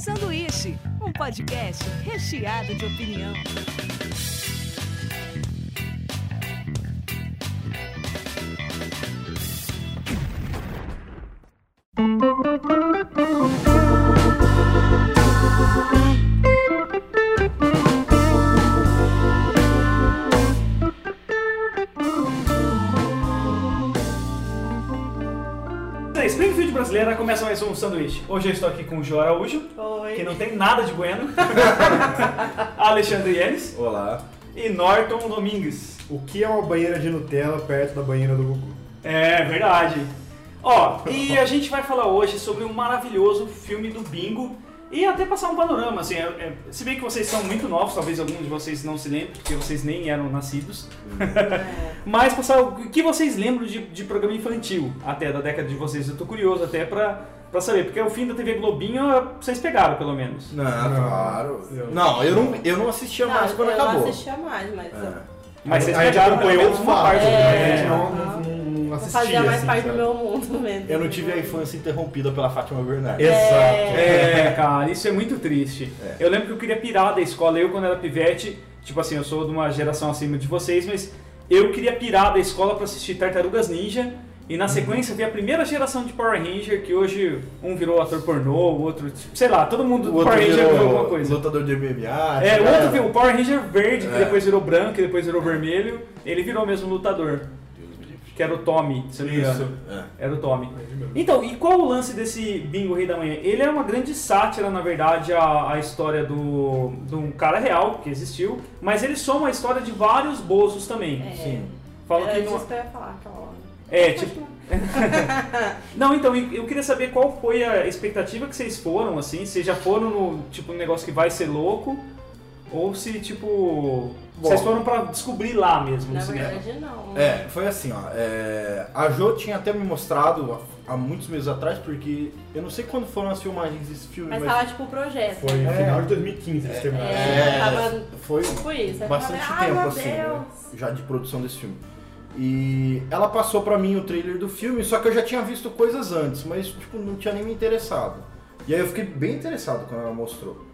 Sanduíche, um podcast recheado de opinião. Um sanduíche. Hoje eu estou aqui com o João Araújo, Oi. que não tem nada de bueno, Alexandre Yenes Olá. e Norton Domingues. O que é uma banheira de Nutella perto da banheira do Gugu? É verdade. Ó, e a gente vai falar hoje sobre um maravilhoso filme do Bingo e até passar um panorama, assim, é- é- se bem que vocês são muito novos, talvez alguns de vocês não se lembrem, porque vocês nem eram nascidos, mas passar o que vocês lembram de, de programa infantil, até da década de vocês, eu tô curioso até pra, pra saber, porque o fim da TV Globinho vocês pegaram, pelo menos. Não, claro. eu- Não, eu não, eu não assistia Não, mais quando eu acabou. não assistia mais, mas É. Mas vocês pegaram pelo acompanhou menos os uma parte. É. A gente não, Não. não, assistia. fazia mais assim, parte sabe? do meu mundo mesmo. Eu não tive a infância interrompida pela Fátima Bernardes. Exato. É, cara, isso é muito triste. É. Eu lembro que eu queria pirar da escola, eu quando era pivete, tipo assim, eu sou de uma geração acima de vocês, mas eu queria pirar da escola pra assistir Tartarugas Ninja e na sequência ver a primeira geração de Power Ranger, que hoje um virou ator pornô, o outro, tipo, sei lá, todo mundo O Power Ranger virou alguma virou coisa. lutador de MMA. É, o né? outro, o Power Ranger verde, que É. depois virou branco, que depois virou vermelho, ele virou mesmo lutador, que era o Tommy, se eu não me engano. Isso. É. Era o Tommy. Então, e qual o lance desse Bingo Rei da Manhã? Ele é uma grande sátira, na verdade, à, à história do, de um cara real que existiu, mas ele soma a história de vários bozos também. É. Sim. Fala que não. que eu ia falar aquela hora. É, tipo. não, então, eu queria saber qual foi a expectativa que vocês foram, assim, se já foram no tipo um negócio que vai ser louco, ou se, tipo. vocês foram pra descobrir lá mesmo Na no cinema. verdade, não. É, foi assim, ó. é, a Jo tinha até me mostrado há muitos meses atrás, porque eu não sei quando foram as filmagens desse filme, Mas mas, tava tipo o projeto. Foi no É. final de 2015 eles terminaram. É, tava foi tipo isso. Bastante falei, tempo, assim, né, Deus. já de produção desse filme. E ela passou pra mim o trailer do filme, só que eu já tinha visto coisas antes, mas tipo, não tinha nem me interessado. E aí eu fiquei bem interessado quando ela mostrou.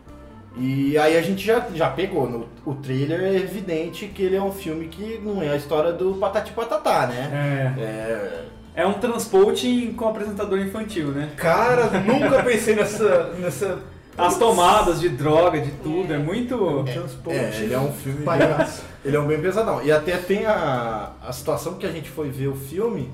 E aí a gente já, já pegou, no, o trailer é evidente que ele é um filme que não é a história do Patati Patatá, né? É. É, É um transporte com apresentador infantil, né? Cara, nunca pensei nessa. nessa As tomadas de droga, de tudo, é muito. transporte. é, ele é um filme. palhaço. Ele é um bem pesadão. E até tem a, a situação que a gente foi ver o filme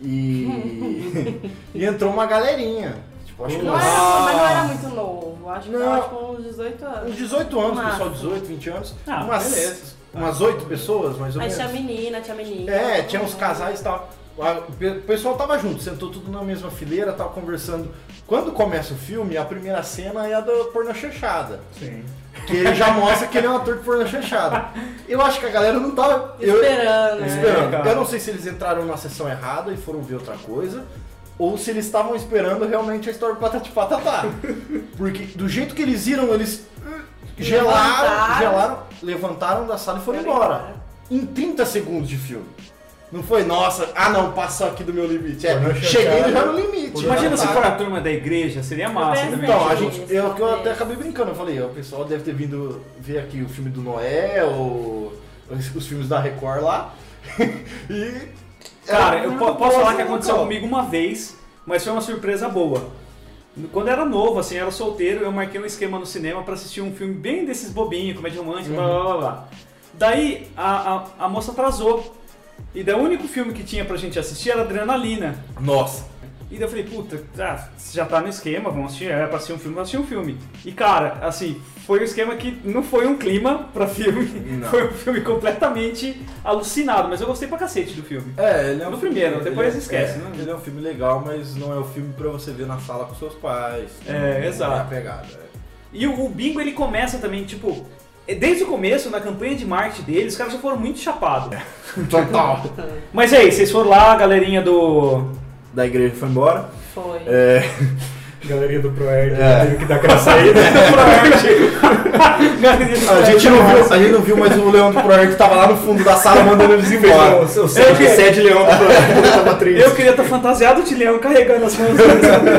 e, e entrou uma galerinha. Tipo, acho que Não era, mas não era muito novo. Acho que Não. tava tipo uns 18 anos. uns 18 anos, Massa. pessoal, 18, 20 anos. Ah, umas, beleza. umas 8 pessoas, mais ou Aí menos. tinha menina, tinha menina. É, tinha uns casais e tal. O pessoal tava junto, sentou tudo na mesma fileira, tava conversando. Quando começa o filme, a primeira cena é a da porno chanchada. Sim. Que ele já mostra que ele é um ator de porno chanchada. Eu acho que a galera não tava. eu- Esperando. né? esperando. cara. eu não sei se eles entraram na sessão errada e foram ver outra coisa, ou se eles estavam esperando realmente a história do Patati Patatá. Porque do jeito que eles viram, eles gelaram, Levantaram. gelaram, levantaram da sala e foram embora. Em 30 segundos de filme. Não foi, nossa, ah não, passou aqui do meu limite. É, Pornô cheguei já no limite. Imagina se tá. for a turma da igreja, seria massa também. Então, a gente, eu, eu até acabei brincando, eu falei, o pessoal deve ter vindo ver aqui o filme do Noé, ou os, os filmes da Record lá. e. Cara, era eu posso falar que aconteceu então. comigo uma vez, mas foi uma surpresa boa. Quando eu era novo, assim, eu era solteiro, eu marquei um esquema no cinema pra assistir um filme bem desses bobinhos, comédia romântica, blá blá blá blá. Daí a, a, a moça atrasou. E daí o único filme que tinha pra gente assistir era Adrenalina. Nossa. E daí eu falei, puta, ah, já tá no esquema, vamos assistir, é pra assistir um filme, vamos assistir um filme. E cara, assim, foi um esquema que não foi um clima pra filme, Não. foi um filme completamente alucinado, mas eu gostei pra cacete do filme. É, ele é um No filme- primeiro, depois é- esquece, é, né? Ele é um filme legal, mas não é o filme pra você ver na sala com seus pais. É, Não É exato. a pegada. E o, o Bingo ele começa também, tipo, desde o começo, na campanha de marketing deles, os caras já foram muito chapados. Total. Mas e aí, vocês foram lá, a galerinha do. da igreja foi embora. Foi. É, Galerinha do Proerd É. teve que dar aquela saída. A gente, não viu, a gente não viu, mas o Leão do Proerd tava lá no fundo da sala mandando eles embora. O seu sede, sede leão do Proerd tava triste. Eu queria estar fantasiado de leão carregando as mãos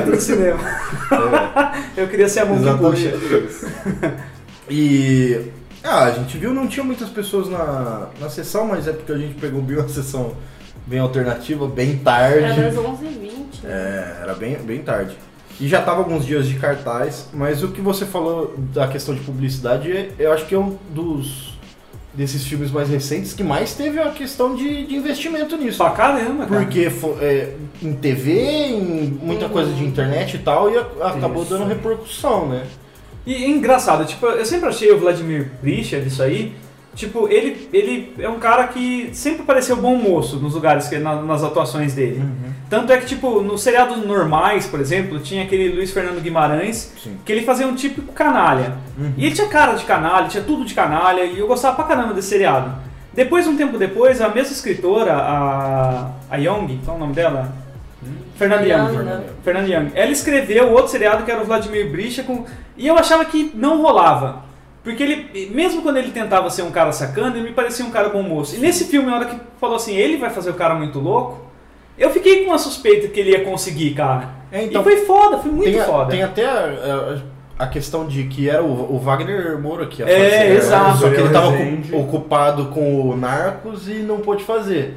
do cinema. Eu queria ser a mão que puxa. E ah, a gente viu, não tinha muitas pessoas na, na sessão, mas é porque a gente pegou bem uma sessão bem alternativa, bem tarde. Era das 11h20. É, era bem, bem tarde. E já tava alguns dias de cartaz, mas o que você falou da questão de publicidade, eu acho que é um dos desses filmes mais recentes que mais teve a questão de, de investimento nisso. Pra caramba, cara. Porque é, em TV, em muita coisa de internet e tal, e a- acabou Isso. dando repercussão, né? E é engraçado, tipo, eu sempre achei o Vladimir Prisha disso aí, tipo, ele, ele é um cara que sempre pareceu bom moço nos lugares, que, na- nas atuações dele. Tanto é que, tipo, nos seriados normais, por exemplo, tinha aquele Luiz Fernando Guimarães, Sim. que ele fazia um típico canalha. E ele tinha cara de canalha, tinha tudo de canalha, e eu gostava pra caramba desse seriado. Depois, um tempo depois, a mesma escritora, a, a Young, qual é o nome dela? Fernanda Young. Né? Fernanda Young. Ela escreveu outro seriado que era o Vladimir Bricha, com... e eu achava que não rolava. Porque ele, mesmo quando ele tentava ser um cara sacana, ele me parecia um cara bom moço. E nesse filme, na hora que falou assim, ele vai fazer o cara muito louco, eu fiquei com uma suspeita que ele ia conseguir, cara. É, então, e foi foda, foi muito tem, a- foda. tem até a, a- a questão de que era o, o Wagner Moura que ia É, fazer. né? exato. Só que ele tava Rezende. ocu- ocupado com o Narcos e não pôde fazer.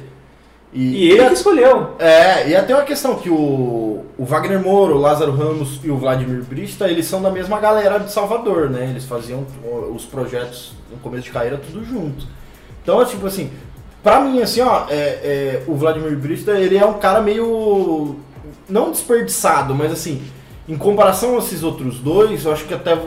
E ele que escolheu. É, e até uma questão que o, o Wagner Moura, o Lázaro Ramos e o Vladimir Brista, eles são da mesma galera de Salvador, né? Eles faziam os projetos no começo de carreira tudo junto. Então, é tipo assim, pra mim, assim, ó, é, é, o Vladimir Brista, ele é um cara meio. não desperdiçado, mas assim, em comparação a esses outros dois, eu acho que até.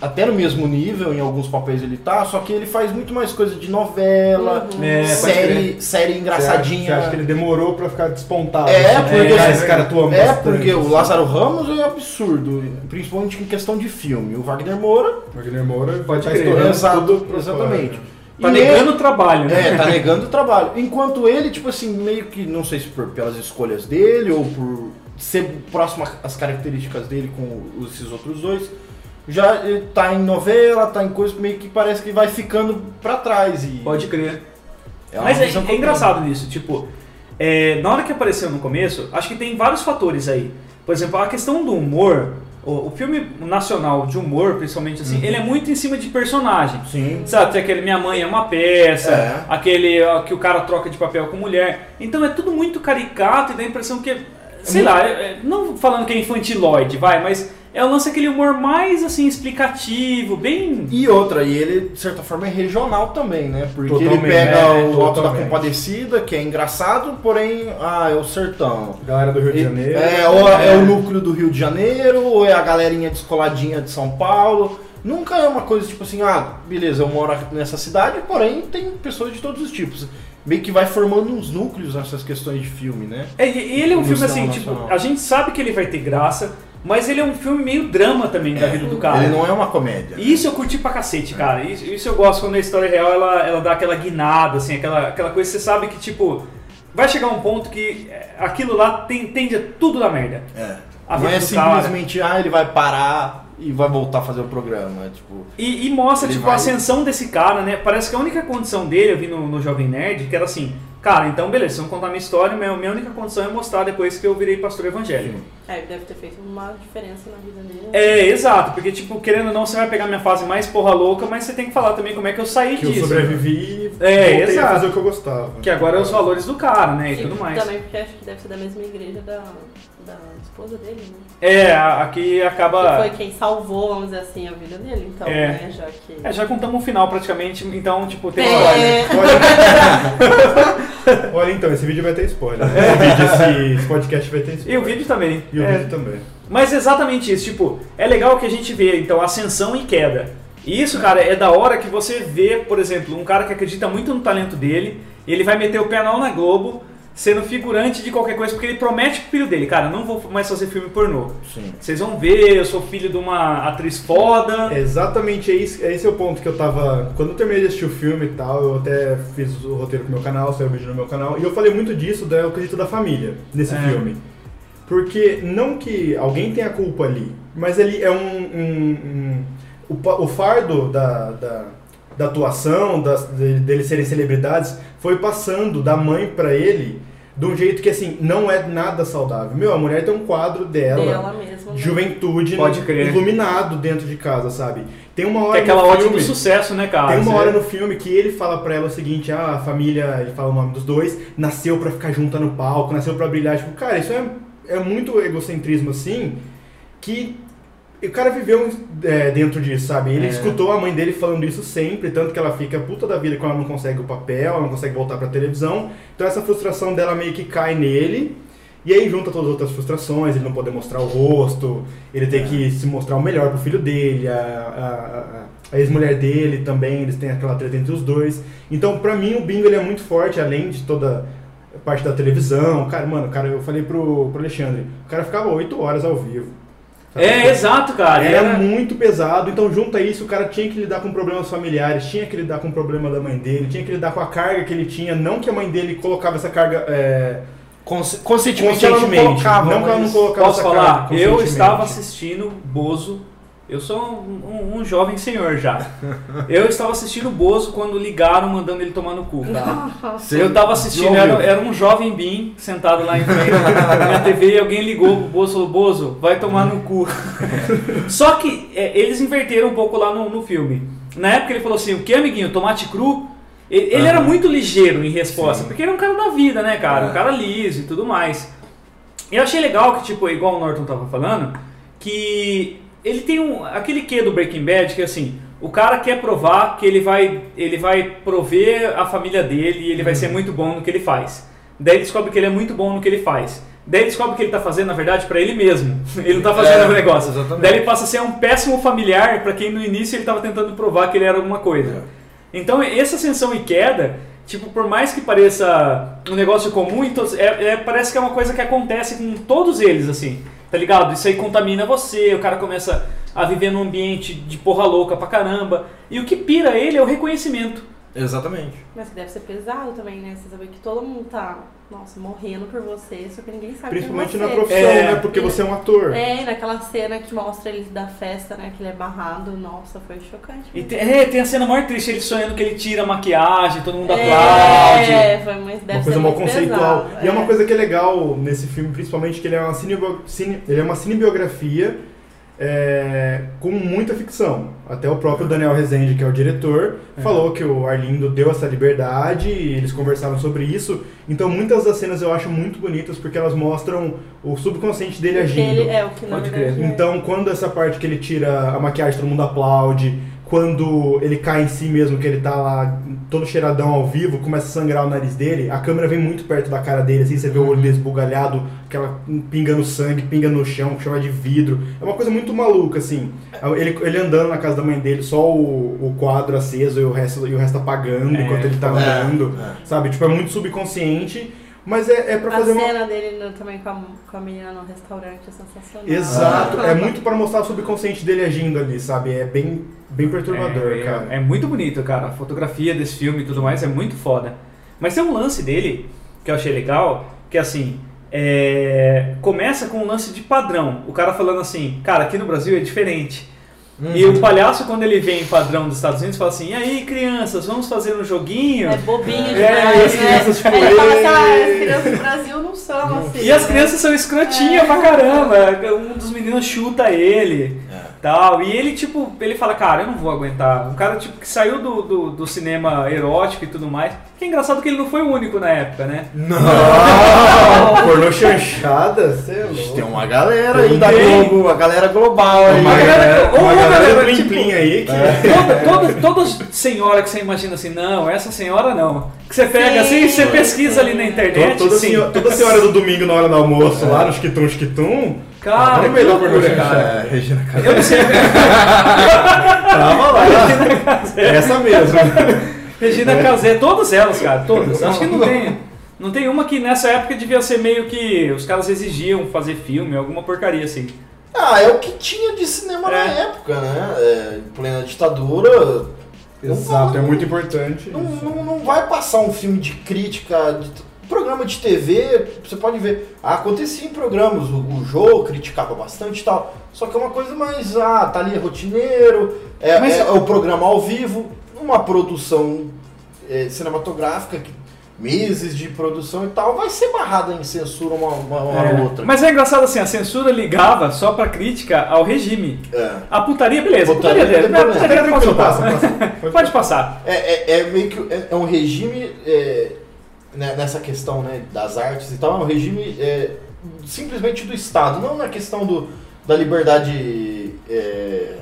Até no mesmo nível, em alguns papéis ele tá, só que ele faz muito mais coisa de novela, Uhum. É, série, série engraçadinha. Você acha que ele demorou pra ficar despontado? É, assim, porque, ah, esse cara atua é bastante, porque o assim. Lázaro Ramos é absurdo, principalmente em questão de filme. O Wagner Moura, Wagner Moura Pode tá estourando Exato, tudo exatamente. Tá E negando o trabalho, né? É, tá negando o trabalho. Enquanto ele, tipo assim, meio que, não sei se por, pelas escolhas dele ou por ser próximo às características dele com os- esses outros dois, já ele tá em novela, tá em coisa meio que parece que vai ficando pra trás. E Pode crer. é Mas é, é engraçado nisso, tipo, é, na hora que apareceu no começo, acho que tem vários fatores aí. Por exemplo, a questão do humor, o, o filme nacional de humor, principalmente assim, ele é muito em cima de personagem. Sim. Sabe, tem aquele Minha Mãe é uma peça, É. aquele ó, que o cara troca de papel com mulher. Então é tudo muito caricato e dá a impressão que, sei muito- lá, é- é- não falando que é infantiloide, vai, mas é o lance aquele humor mais assim explicativo, bem E outra, e ele, de certa forma, é regional também, né? Porque ele Totalmente, pega né? o Alto da. Compadecida, que é engraçado, porém, ah, é o sertão. Galera do Rio de Janeiro. É, ou é o núcleo do Rio de Janeiro, ou é a galerinha descoladinha de São Paulo. Nunca é uma coisa tipo assim, ah, beleza, eu moro nessa cidade, porém tem pessoas de todos os tipos. Meio que vai formando uns núcleos nessas questões de filme, né? É, e ele é um filme assim, tipo, nacional. a gente sabe que ele vai ter graça, mas ele é um filme meio drama também da vida do cara. Ele não é uma comédia. E isso eu curti pra cacete, cara. Isso, isso eu gosto quando a história real ela, ela dá aquela guinada, assim, aquela, aquela coisa que você sabe que, tipo, vai chegar um ponto que é, aquilo lá tem, tende a tudo dar merda. É. A não é do cara. simplesmente, ah, ele vai parar e vai voltar a fazer o programa. É tipo. E, e mostra, tipo, vai- a ascensão desse cara, né? Parece que a única condição dele, eu vi no, no Jovem Nerd, que era assim, cara, então beleza, vocês vão contar minha história, minha, minha única condição é mostrar depois que eu virei pastor evangélico. É, ele deve ter feito uma diferença na vida dele. É, exato, porque, tipo, querendo ou não, você vai pegar minha fase mais porra louca, mas você tem que falar também como é que eu saí Que eu disso. sobrevivi e É, exato. a fazer o que eu gostava. Que agora é os valores do cara, né? E, E tudo mais. Também porque acho que deve ser da mesma igreja da esposa dele, né? É, aqui Que acaba. foi quem salvou, vamos dizer assim, a vida dele. Então, É. né, já que... É, já contamos o final praticamente, então, tipo, tem É. spoiler. Olha, olha então, esse vídeo vai ter spoiler. Esse, vídeo, esse, podcast vai ter E spoiler. o vídeo também. E o É, vídeo também. Mas exatamente isso, tipo, é legal que a gente vê, então, ascensão e queda. E isso, cara, é da hora que você vê, por exemplo, um cara que acredita muito no talento dele, ele vai meter o pé na Globo, sendo figurante de qualquer coisa, porque ele promete pro filho dele, cara, não vou mais fazer filme pornô. Sim. Vocês vão ver, eu sou filho de uma atriz foda. Exatamente, é esse, é esse é o ponto que eu tava. Quando eu terminei de assistir o filme e tal, eu até fiz o roteiro pro meu canal, saiu o vídeo no meu canal, e eu falei muito disso do quesito da família nesse É. filme. Porque não que alguém tenha culpa ali, mas ele é um. um- um- o, o fardo da, da, da atuação, das, de- deles serem celebridades, foi passando da mãe pra ele de um jeito que assim, não é nada saudável. Meu, a mulher tem um quadro dela, Dela mesma. né? de juventude Pode crer. iluminado dentro de casa, sabe? Tem uma hora Que é aquela filme, do sucesso, né, cara? tem uma hora no filme que ele fala pra ela o seguinte, ah, a família, ele fala o nome dos dois, nasceu pra ficar junta no palco, nasceu pra brilhar. Tipo, cara, isso é, é muito egocentrismo assim, que o cara viveu é, dentro disso, sabe? Ele É. escutou a mãe dele falando isso sempre, tanto que ela fica puta da vida quando ela não consegue o papel, ela não consegue voltar pra televisão. Então essa frustração dela meio que cai nele. E aí junta todas as outras frustrações, ele não poder mostrar o rosto, ele ter que se mostrar o melhor pro filho dele, a, a- a- ex-mulher dele também, eles têm aquela treta entre os dois. Então, pra mim, o Bingo ele é muito forte, além de toda a parte da televisão. Cara, mano, cara, eu falei pro, pro Alexandre, o cara ficava 8 horas ao vivo. Sabe? É, exato, cara. Era Era- muito pesado, então junto a isso o cara tinha que lidar com problemas familiares, tinha que lidar com o problema da mãe dele, tinha que lidar com a carga que ele tinha, não que a mãe dele colocava essa carga é, Consci- Conscientemente, não colocava. não que ela não colocava Posso essa falar? carga Eu estava assistindo Bozo. Eu sou um, um- um jovem senhor já. Eu estava assistindo Bozo quando ligaram mandando ele tomar no cu, cara. Você Eu tava assistindo, era, era um jovem Bim sentado lá em frente na minha TV e alguém ligou pro Bozo e falou: Bozo, vai tomar no cu. Só que é, eles inverteram um pouco lá no, no filme. Na época ele falou assim: o que, amiguinho? Tomate cru? Ele, ele era muito ligeiro em resposta, porque ele é um cara da vida, né, cara? Um cara liso e tudo mais. E eu achei legal que, tipo, igual o Norton tava falando, que ele tem um, aquele quê do Breaking Bad que assim, o cara quer provar que ele vai, ele vai prover a família dele e ele vai ser muito bom no que ele faz. Daí ele descobre que ele é muito bom no que ele faz. Daí ele descobre que ele tá fazendo, na verdade, pra ele mesmo. Ele não tá fazendo É, o negócio. exatamente. Daí ele passa a ser um péssimo familiar pra quem no início ele tava tentando provar que ele era alguma coisa. Então, essa ascensão e queda, tipo, por mais que pareça um negócio comum, todos- é, é- parece que é uma coisa que acontece com todos eles, assim, tá ligado? Isso aí contamina você, o cara começa a viver num ambiente de porra louca pra caramba. E o que pira ele é o reconhecimento. Exatamente. Mas que deve ser pesado também, né? Você saber que todo mundo tá, nossa, morrendo por você, só que ninguém sabe Principalmente quem na é você. profissão, É. né? Porque você é um ator. É, e naquela cena que mostra ele da festa, né? Que ele é barrado, nossa, foi chocante. E tem, é, tem a cena maior triste, ele sonhando que ele tira a maquiagem, todo mundo é, aplaude. foi muito, deve uma ser coisa mal conceitual. pesado, E é uma coisa que é legal nesse filme, principalmente, que ele é uma, cine, ele é uma cinebiografia é, com muita ficção. Até o próprio Daniel Rezende, que é o diretor, falou que o Arlindo deu essa liberdade e eles conversaram sobre isso. Então muitas das cenas eu acho muito bonitas porque elas mostram o subconsciente dele agindo. Ele, é o que na Pode crer. é. Então, quando essa parte que ele tira a maquiagem, todo mundo aplaude. Quando ele cai em si mesmo, que ele tá lá todo cheiradão ao vivo, começa a sangrar o nariz dele, a câmera vem muito perto da cara dele, assim, você vê o olho dele esbugalhado, aquela pingando sangue, pinga no chão, é de vidro. É uma coisa muito maluca, assim. Ele, ele andando na casa da mãe dele, só o, o quadro aceso e o resto, e o resto apagando É, enquanto ele tá é, andando. é. Sabe? Tipo, é muito subconsciente, mas é, é pra A fazer uma. cena dele no- também com a, com a menina no restaurante é sensacional. Exato, Ah. é muito pra mostrar o subconsciente dele agindo ali, sabe? É bem, bem perturbador, é, cara. É, é muito bonito, cara. A fotografia desse filme e tudo mais é muito foda. Mas tem um lance dele que eu achei legal, que assim, é, começa com um lance de padrão. O cara falando assim, cara, aqui no Brasil é diferente. E o palhaço, quando ele vem em padrão dos Estados Unidos, fala assim, e aí, crianças, vamos fazer um joguinho? É bobinho É, demais, e as né? crianças, tipo, Ele fala assim, ah, as crianças do Brasil não são assim. E as né? crianças são escrotinhas pra caramba. Um dos meninos chuta ele. É. Tal. E ele, tipo, ele fala, cara, eu não vou aguentar. Um cara, tipo, que saiu do, do, do cinema erótico e tudo mais. Que é engraçado que ele não foi o único na época, né? Não! Pornô chanchada? Você é Tem uma galera aí da Globo, a galera global aí. Uma galera- uma galera plim tipo, aí que... Toda, toda, toda senhora que você imagina assim, não, essa senhora não. Que você pega Sim. assim, você pesquisa ali na internet. toda, assim, senhora, toda senhora do domingo na hora do almoço, lá no Chiquitum Chiquitum, Cara, ver lá pornô loucura, cara. É, Regina Casé. Eu não sei. tava lá. Essa mesmo. Regina Casé, todas elas, cara, todas. Acho que não tem. Não tem uma que nessa época devia ser meio que os caras exigiam fazer filme, alguma porcaria assim. Ah, é o que tinha de cinema na É. época, né? É, em plena ditadura. Exato, é muito importante. Não, não, não vai passar um filme de crítica. de- programa de TV, você pode ver, ah, acontecia em programas, o, o Jô criticava bastante e tal. Só que é uma coisa mais, ah, tá ali rotineiro, é, Mas- é- é o programa ao vivo, uma produção é, cinematográfica, que- meses de produção e tal, vai ser barrada em censura uma, uma hora É. ou outra. Mas é engraçado assim, a censura ligava só pra crítica ao regime. É. A putaria, beleza. Putaria Putaria, dele. putaria pode passar. É, é- é meio que é, é um regime é, nessa questão né, das artes e tal, é um regime é, simplesmente do Estado, não na questão do, da liberdade é,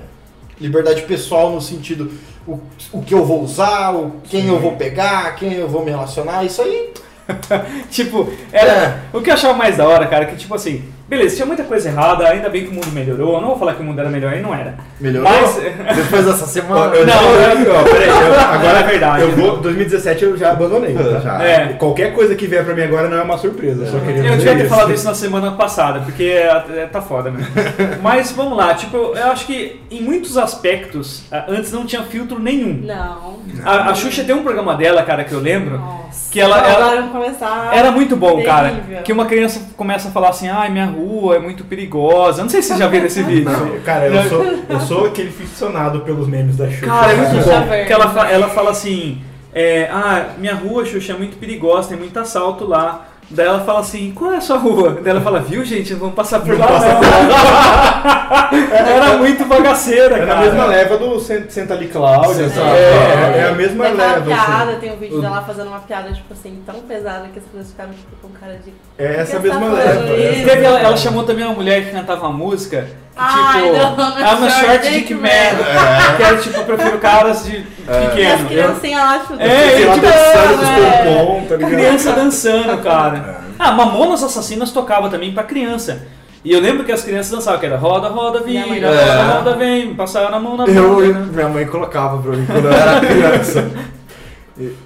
liberdade pessoal no sentido o, o que eu vou usar, o, quem eu vou pegar, quem eu vou me relacionar, isso aí Tipo, era. É. O que eu achava mais da hora, cara, que tipo assim, beleza, tinha muita coisa errada, ainda bem que o mundo melhorou. Eu não vou falar que o mundo era melhor, ele não era. melhorou Mas. depois dessa semana. Eu Não, ó, peraí, eu- agora É verdade. Eu vou, 2017 eu já abandonei. tá? Já. É. Qualquer coisa que vier pra mim agora não é uma surpresa. Eu só queria Eu devia ter isso. falado isso na semana passada, porque é, tá foda mesmo. Mas vamos lá, tipo, eu acho que em muitos aspectos, a- antes não tinha filtro nenhum. Não. A, a Xuxa tem um programa dela, cara, que eu lembro, Nossa. que ela- Não, ela- começar. Era muito bom, cara. Terrível. Que uma criança começa a falar assim, ai, minha rua é muito perigosa. Não sei se vocês já viram esse vídeo. Não, Cara, eu sou, eu sou aquele ficcionado pelos memes da Xuxa. Cara, é muito bom. Verde. Que ela, ela fala assim, é, ah, minha rua, Xuxa, é muito perigosa, tem muito assalto lá. Daí ela fala assim, qual é a sua rua? Daí ela fala, viu gente, vamos passar por lá passa não. Era muito bagaceira, É na cara. mesma leva do Sen- Senta ali Cláudia, sabe? ali, É, é a mesma Daquela leva. piada, assim. tem um vídeo dela fazendo uma piada, tipo assim, tão pesada que as pessoas ficaram tipo, com cara de. É essa Por que mesma tá leva. é. Teve, ela, ela chamou também uma mulher que cantava uma música, Ai, tipo, não, não, I'm a short short dick man. man. Que era tipo, eu prefiro caras de E as pequeno. criancinhas lá chutando. É, tipo, dançando é. pompom, tá ligado? Criança dançando, cara. Ah, Mamonas Assassinas tocava também pra criança. E eu lembro que as crianças dançavam, que era roda, roda, vira, Minha mãe roda, dançava. roda, vem, passaram a mão na Eu, boca. minha mãe colocava pra mim quando eu era criança.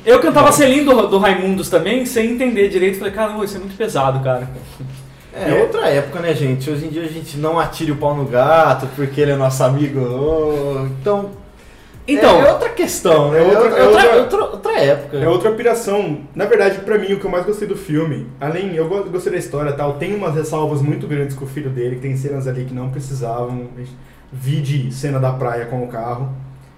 Eu cantava selim do, do Raimundos também, sem entender direito. Falei, caramba, isso é muito pesado, cara. É outra época, né, gente? Hoje em dia a gente não atira o pau no gato porque ele é nosso amigo. Então, Então, é, é outra questão, né? é outra- outra, é outra, outra- outra- época. É outra piração. Na verdade, pra mim, o que eu mais gostei do filme, além, eu go- gostei da história e tal, tem umas ressalvas muito grandes com o filho dele, que tem cenas ali que não precisavam. Vi de cena da praia com o carro.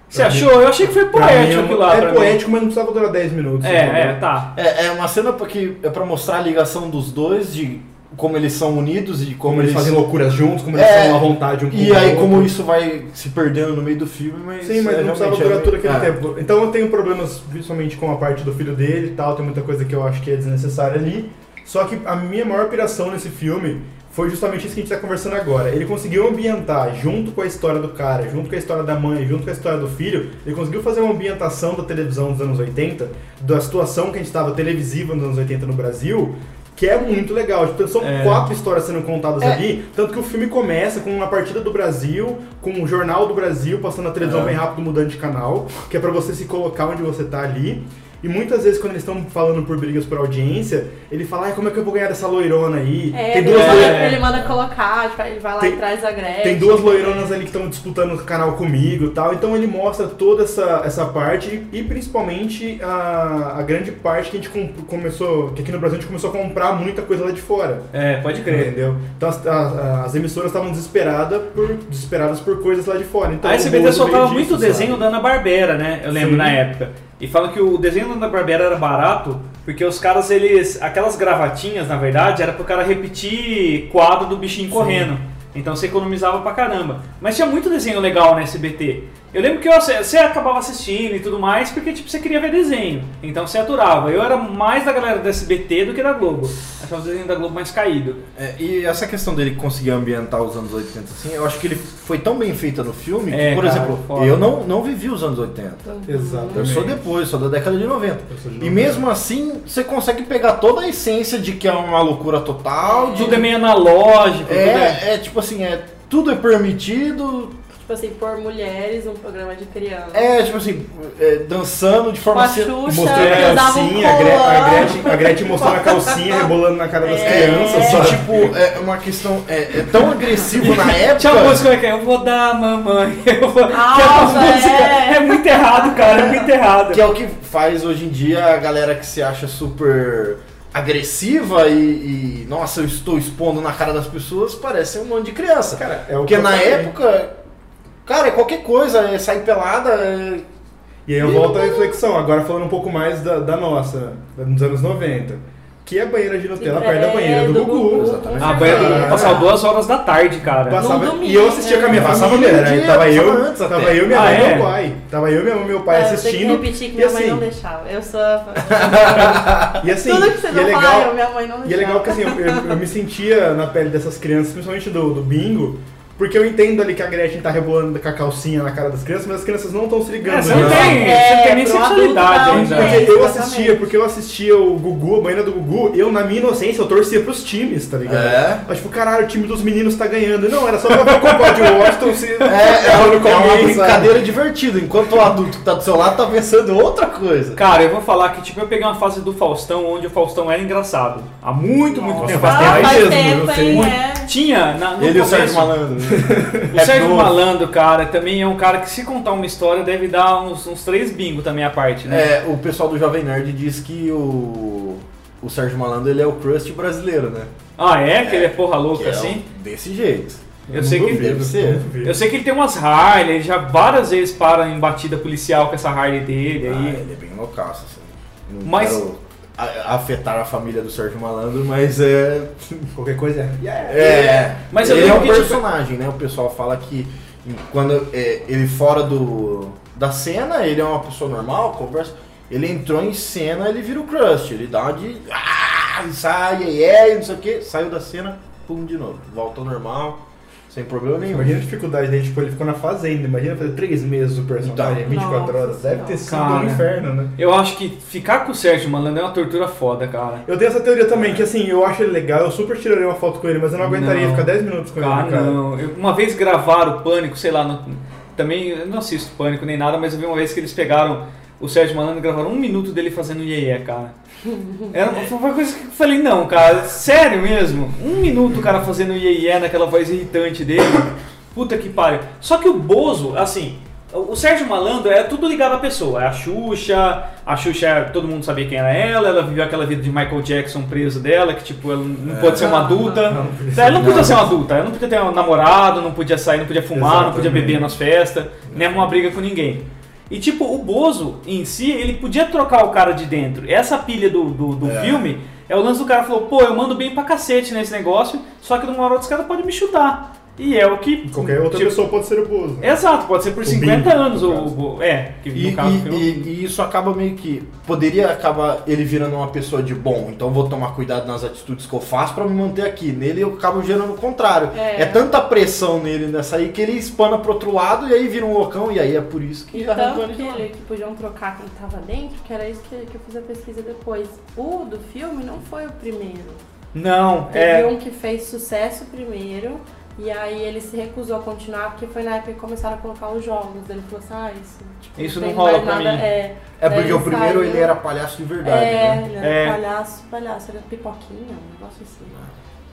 você Pra mim- achou? Eu achei que foi mim poético é, aquilo lá. É pra mim. poético, mas não precisava durar 10 minutos. É, é, tá. É, é uma cena porque é pra mostrar a ligação dos dois, de como eles são unidos e como, Como eles fazem loucuras juntos, como eles É, são à vontade um com E aí como isso vai se perdendo no meio do filme, mas. Sim, mas é, não precisava durar é- todo aquele é. tempo. Então eu tenho problemas principalmente com a parte do filho dele e tal, tem muita coisa que eu acho que é desnecessária ali. Só que a minha maior piração nesse filme foi justamente isso que a gente está conversando agora. Ele conseguiu ambientar, junto com a história do cara, junto com a história da mãe, junto com a história do filho, ele conseguiu fazer uma ambientação da televisão dos anos 80, da situação que a gente estava televisiva nos anos 80 no Brasil, que é muito legal. Tipo, são É. quatro histórias sendo contadas É. ali, tanto que o filme começa com uma partida do Brasil, com o Jornal do Brasil passando na televisão É. bem rápido mudando de canal, que é pra você se colocar onde você tá ali. E muitas vezes quando eles estão falando por brigas por audiência, ele fala, ai, como é que eu vou ganhar dessa loirona aí? É, tem, ele, duas é. ele manda colocar, tipo, ele vai lá Tem- e traz a Gretchen. tem duas loironas ali que estão disputando o canal comigo e tal. Então ele mostra toda essa, essa parte e principalmente a, a grande parte que a gente com- começou, que aqui no Brasil a gente começou a comprar muita coisa lá de fora. É, pode crer. Entendeu? Então as, a- as emissoras estavam desesperadas por, desesperadas por coisas lá de fora. Então, a o SBT soltava muito disso, desenho sabe? da Ana Barbera, né? Eu lembro Sim. na época. E falam que o desenho da Ana Barbera era barato, porque os caras, eles. Aquelas gravatinhas, na verdade, era pro cara repetir quadro do bichinho correndo. Então você economizava pra caramba. Mas tinha muito desenho legal na SBT. Eu lembro que eu- você acabava assistindo e tudo mais, porque tipo, você queria ver desenho. Então você aturava. Eu era mais da galera da SBT do que da Globo. Achava o desenho da Globo mais caído. É, e essa questão dele conseguir ambientar os anos 80 assim, eu acho que ele foi tão bem feita no filme É, que, por cara, exemplo, foda. eu não, não vivi os anos 80. Exatamente. Eu sou depois, sou da década de 90. Eu sou de E 90. mesmo assim, você consegue pegar toda a essência de que é uma loucura total. De Tudo é meio analógico. tudo é- é, é tipo assim, é, tudo é permitido. Tipo assim, por mulheres, um programa de criança. É, tipo assim, é, dançando de Com forma... a se- Xuxa, Mostrando a usava um calcinha, a, Gre- a. Gretchen, a Gretchen mostrando a calcinha, rebolando na cara das É. crianças, sabe? tipo, é uma questão... É, é tão agressivo na época... Tinha uma música que é Eu vou dar mamãe. Eu vou... é Nossa, música. é. É muito errado, cara. É muito errado. Que é o que faz hoje em dia a galera que se acha super agressiva e, e, nossa, eu estou expondo na cara das pessoas, parece um monte de criança. Cara, é o Porque na época, cara, é qualquer coisa, é sair pelada, é... E aí eu volto à reflexão, agora falando um pouco mais da, da nossa, dos anos 90. Que é a banheira de Nutella perto da É, banheira do, do Gugu. Gugu. Exatamente. A banheira do Ah. passava duas horas da tarde, cara. Passava, No e eu assistia com a minha domingo, né? família, Passava né? meio-dia, Tava eu, passava antes tava eu, minha Ah, mãe e é? meu pai. Tava eu, meu, meu pai É, Eu assistindo. que repetir que e minha mãe assim, não deixava. Eu sou a... e assim, Tudo que você e não é fala, legal, eu, minha mãe não deixava. E é legal que assim, eu, eu- eu me sentia na pele dessas crianças, principalmente do, do bingo, porque eu entendo ali que a Gretchen tá rebolando com a calcinha na cara das crianças, mas as crianças não estão se ligando. É, você né? não tem, você não tem nem sexualidade não, ainda. Porque eu exatamente. assistia, porque eu assistia o Gugu, a banheira do Gugu, eu na minha inocência eu torcia pros times, tá ligado? É. Mas tipo, caralho, o time dos meninos tá ganhando. Não, era só pra ver o compadre de Washington se. É, é, uma- com é uma brincadeira divertida, enquanto o adulto que tá do seu lado tá pensando outra coisa. Cara, eu vou falar que tipo, eu peguei uma fase do Faustão onde o Faustão era engraçado. Há muito, muito Nossa, tempo faz Ah, tempo faz mesmo, tempo, eu hein, é. Tinha na, no Ele e o começo, Sérgio novo. Malandro, cara, também é um cara que se contar uma história deve dar uns, uns três bingo também à parte, né? É, o pessoal do Jovem Nerd diz que o, o Sérgio Malandro ele é o crust brasileiro, né? Ah, é? Que ele é porra Que louca é assim? Desse jeito. Eu sei que- deve ser. Eu sei que ele tem umas Harley, ele já várias vezes para em batida policial com essa Harley dele Ah, aí. ele é bem loucaço, assim. Não Mas- quero a- afetar a família do Sérgio Malandro, mas é. Qualquer coisa é. É. Mas eu ele é um tipo- personagem, né? O pessoal fala que quando é, ele fora do da cena, ele é uma pessoa normal, conversa. Ele entrou em cena, ele vira o crush. Ele dá uma de. Ah, e sai, e é, e não sei o que. Saiu da cena, pum, de novo. Volta ao normal, sem problema nenhum. Imagina a dificuldade dele, tipo, ele ficou na fazenda. Imagina fazer três meses o personagem, Então. 24 Nossa horas. Deve ter sido Cara. um inferno, né? Eu acho que ficar com o Sérgio Malandro é uma tortura foda, cara. Eu tenho essa teoria também, que assim, eu acho ele legal, eu super tiraria uma foto com ele, mas eu não aguentaria Não. ficar 10 minutos com Ah, ele, cara. não. Eu- uma vez gravaram o Pânico, sei lá, no- também eu não assisto Pânico nem nada, mas eu vi uma vez que eles pegaram o Sérgio Malandro gravaram um minuto dele fazendo iê cara. Era uma, uma coisa que eu falei, não, cara, sério mesmo? Um minuto o cara fazendo iê naquela voz irritante dele. Puta que pariu. Só que o Bozo, assim, o Sérgio Malandro é tudo ligado à pessoa. É a Xuxa, a Xuxa, é- todo mundo sabia quem era ela, ela viveu aquela vida de Michael Jackson preso dela, que tipo, ela não pode ser uma adulta. Não, não podia Então, ela não Não. podia ser uma adulta, ela não podia ter um namorado, não podia sair, não podia fumar, não podia Exatamente. beber nas festas, nem arrumar briga com ninguém. E tipo, o Bozo em si, ele podia trocar o cara de dentro. Essa pilha do, do, do É. filme é o lance do cara falou, pô, eu mando bem pra cacete nesse negócio, só que de uma hora outro cara pode me chutar. E é o que. Qualquer outra tipo, pessoa pode ser o Bozo. Exato, pode ser por O 50 Bingo, anos no o, É, que E, no caso do e- filme. e- e isso acaba meio que. Poderia acabar ele virando uma pessoa de bom, então eu vou tomar cuidado nas atitudes que eu faço pra me manter aqui. Nele eu acabo gerando o contrário. É. É. tanta pressão nele nessa aí que ele espana pro outro lado e aí vira um loucão, e aí é por isso que E arrancou tanto que, ele, que podiam trocar quem tava dentro, que era isso que, que eu fiz a pesquisa depois. O do filme não foi o primeiro. Não, Teve é. um que fez sucesso primeiro, e aí ele se recusou a continuar, porque foi na época que começaram a colocar os jogos. Ele falou assim, ah, isso, tipo, Isso tem não rola pra nada. mim. É, É porque o primeiro saiu- ele era palhaço de verdade, é, né? ele era É. palhaço, palhaço, era pipoquinha, um negócio assim.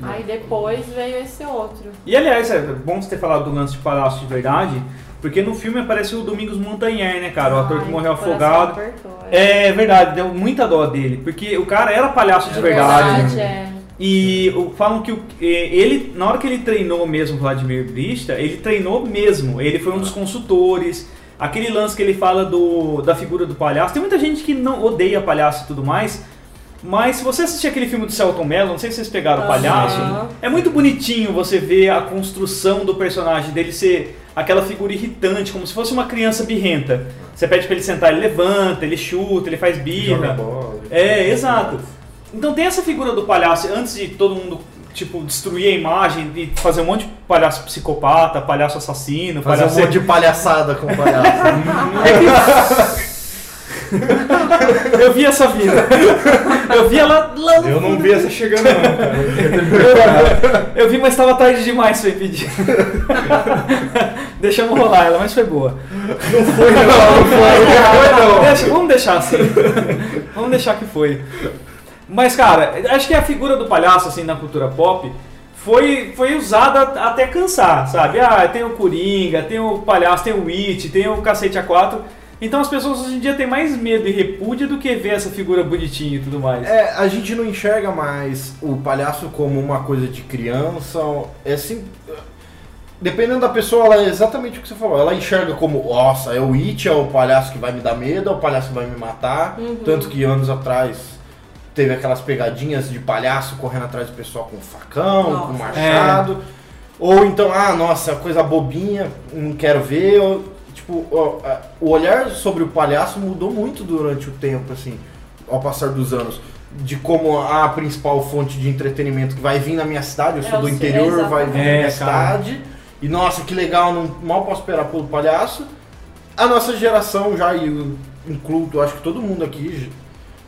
Aí depois veio esse outro. E aliás, é bom você ter falado do lance de palhaço de verdade, porque no filme aparece o Domingos Montanher, né, cara? O ator que morreu afogado. apertou, é. É verdade, deu muita dó dele, porque o cara era palhaço de É verdade. Verdade, é. E o- falam que o- e- ele, na hora que ele treinou mesmo o Vladimir Brista, ele treinou mesmo. Ele foi um dos consultores. Aquele lance que ele fala do, da figura do palhaço. Tem muita gente que não odeia palhaço e tudo mais. Mas se você assistir aquele filme do Celton Mello, não sei se vocês pegaram o Aham. palhaço, é muito bonitinho você ver a construção do personagem dele ser aquela figura irritante, como se fosse uma criança birrenta. Você pede pra ele sentar, ele levanta, ele chuta, ele faz Joga birra. bola. É, exato. Então tem essa figura do palhaço, antes de todo mundo, tipo, destruir a imagem e fazer um monte de palhaço psicopata, palhaço assassino, Fazer um palhaço... monte de palhaçada com o palhaço. Eu vi essa vida. Eu vi ela lá no Eu não vi essa chegando não, cara. Eu vi, mas estava tarde demais pra impedir. Deixamos rolar ela, mas foi boa. Não foi não, não foi não. Deixa- vamos deixar assim. Vamos deixar que foi. Mas, cara, acho que a figura do palhaço, assim, na cultura pop, foi, foi usada até cansar, sabe? Ah, tem o Coringa, tem o palhaço, tem o It, tem o Cacete A4. Então as pessoas hoje em dia têm mais medo e repúdio do que ver essa figura bonitinha e tudo mais. É, a gente não enxerga mais o palhaço como uma coisa de criança. É assim. Dependendo da pessoa, ela é exatamente o que você falou. Ela enxerga como, nossa, é o It, é o palhaço que vai me dar medo, é o palhaço que vai me matar. Tanto que anos atrás teve aquelas pegadinhas de palhaço correndo atrás do pessoal com facão, com Nossa. machado. Ou então, ah, nossa, coisa bobinha, não quero ver. Ou, tipo, ó, o olhar sobre o palhaço mudou muito durante o tempo, assim, ao passar dos anos. De como a principal fonte de entretenimento que vai vir na minha cidade, eu É sou o do interior, vai vir na É, minha cara. cidade. E nossa, que legal, não, mal posso esperar pelo palhaço. A nossa geração já, e eu incluo, acho que todo mundo aqui,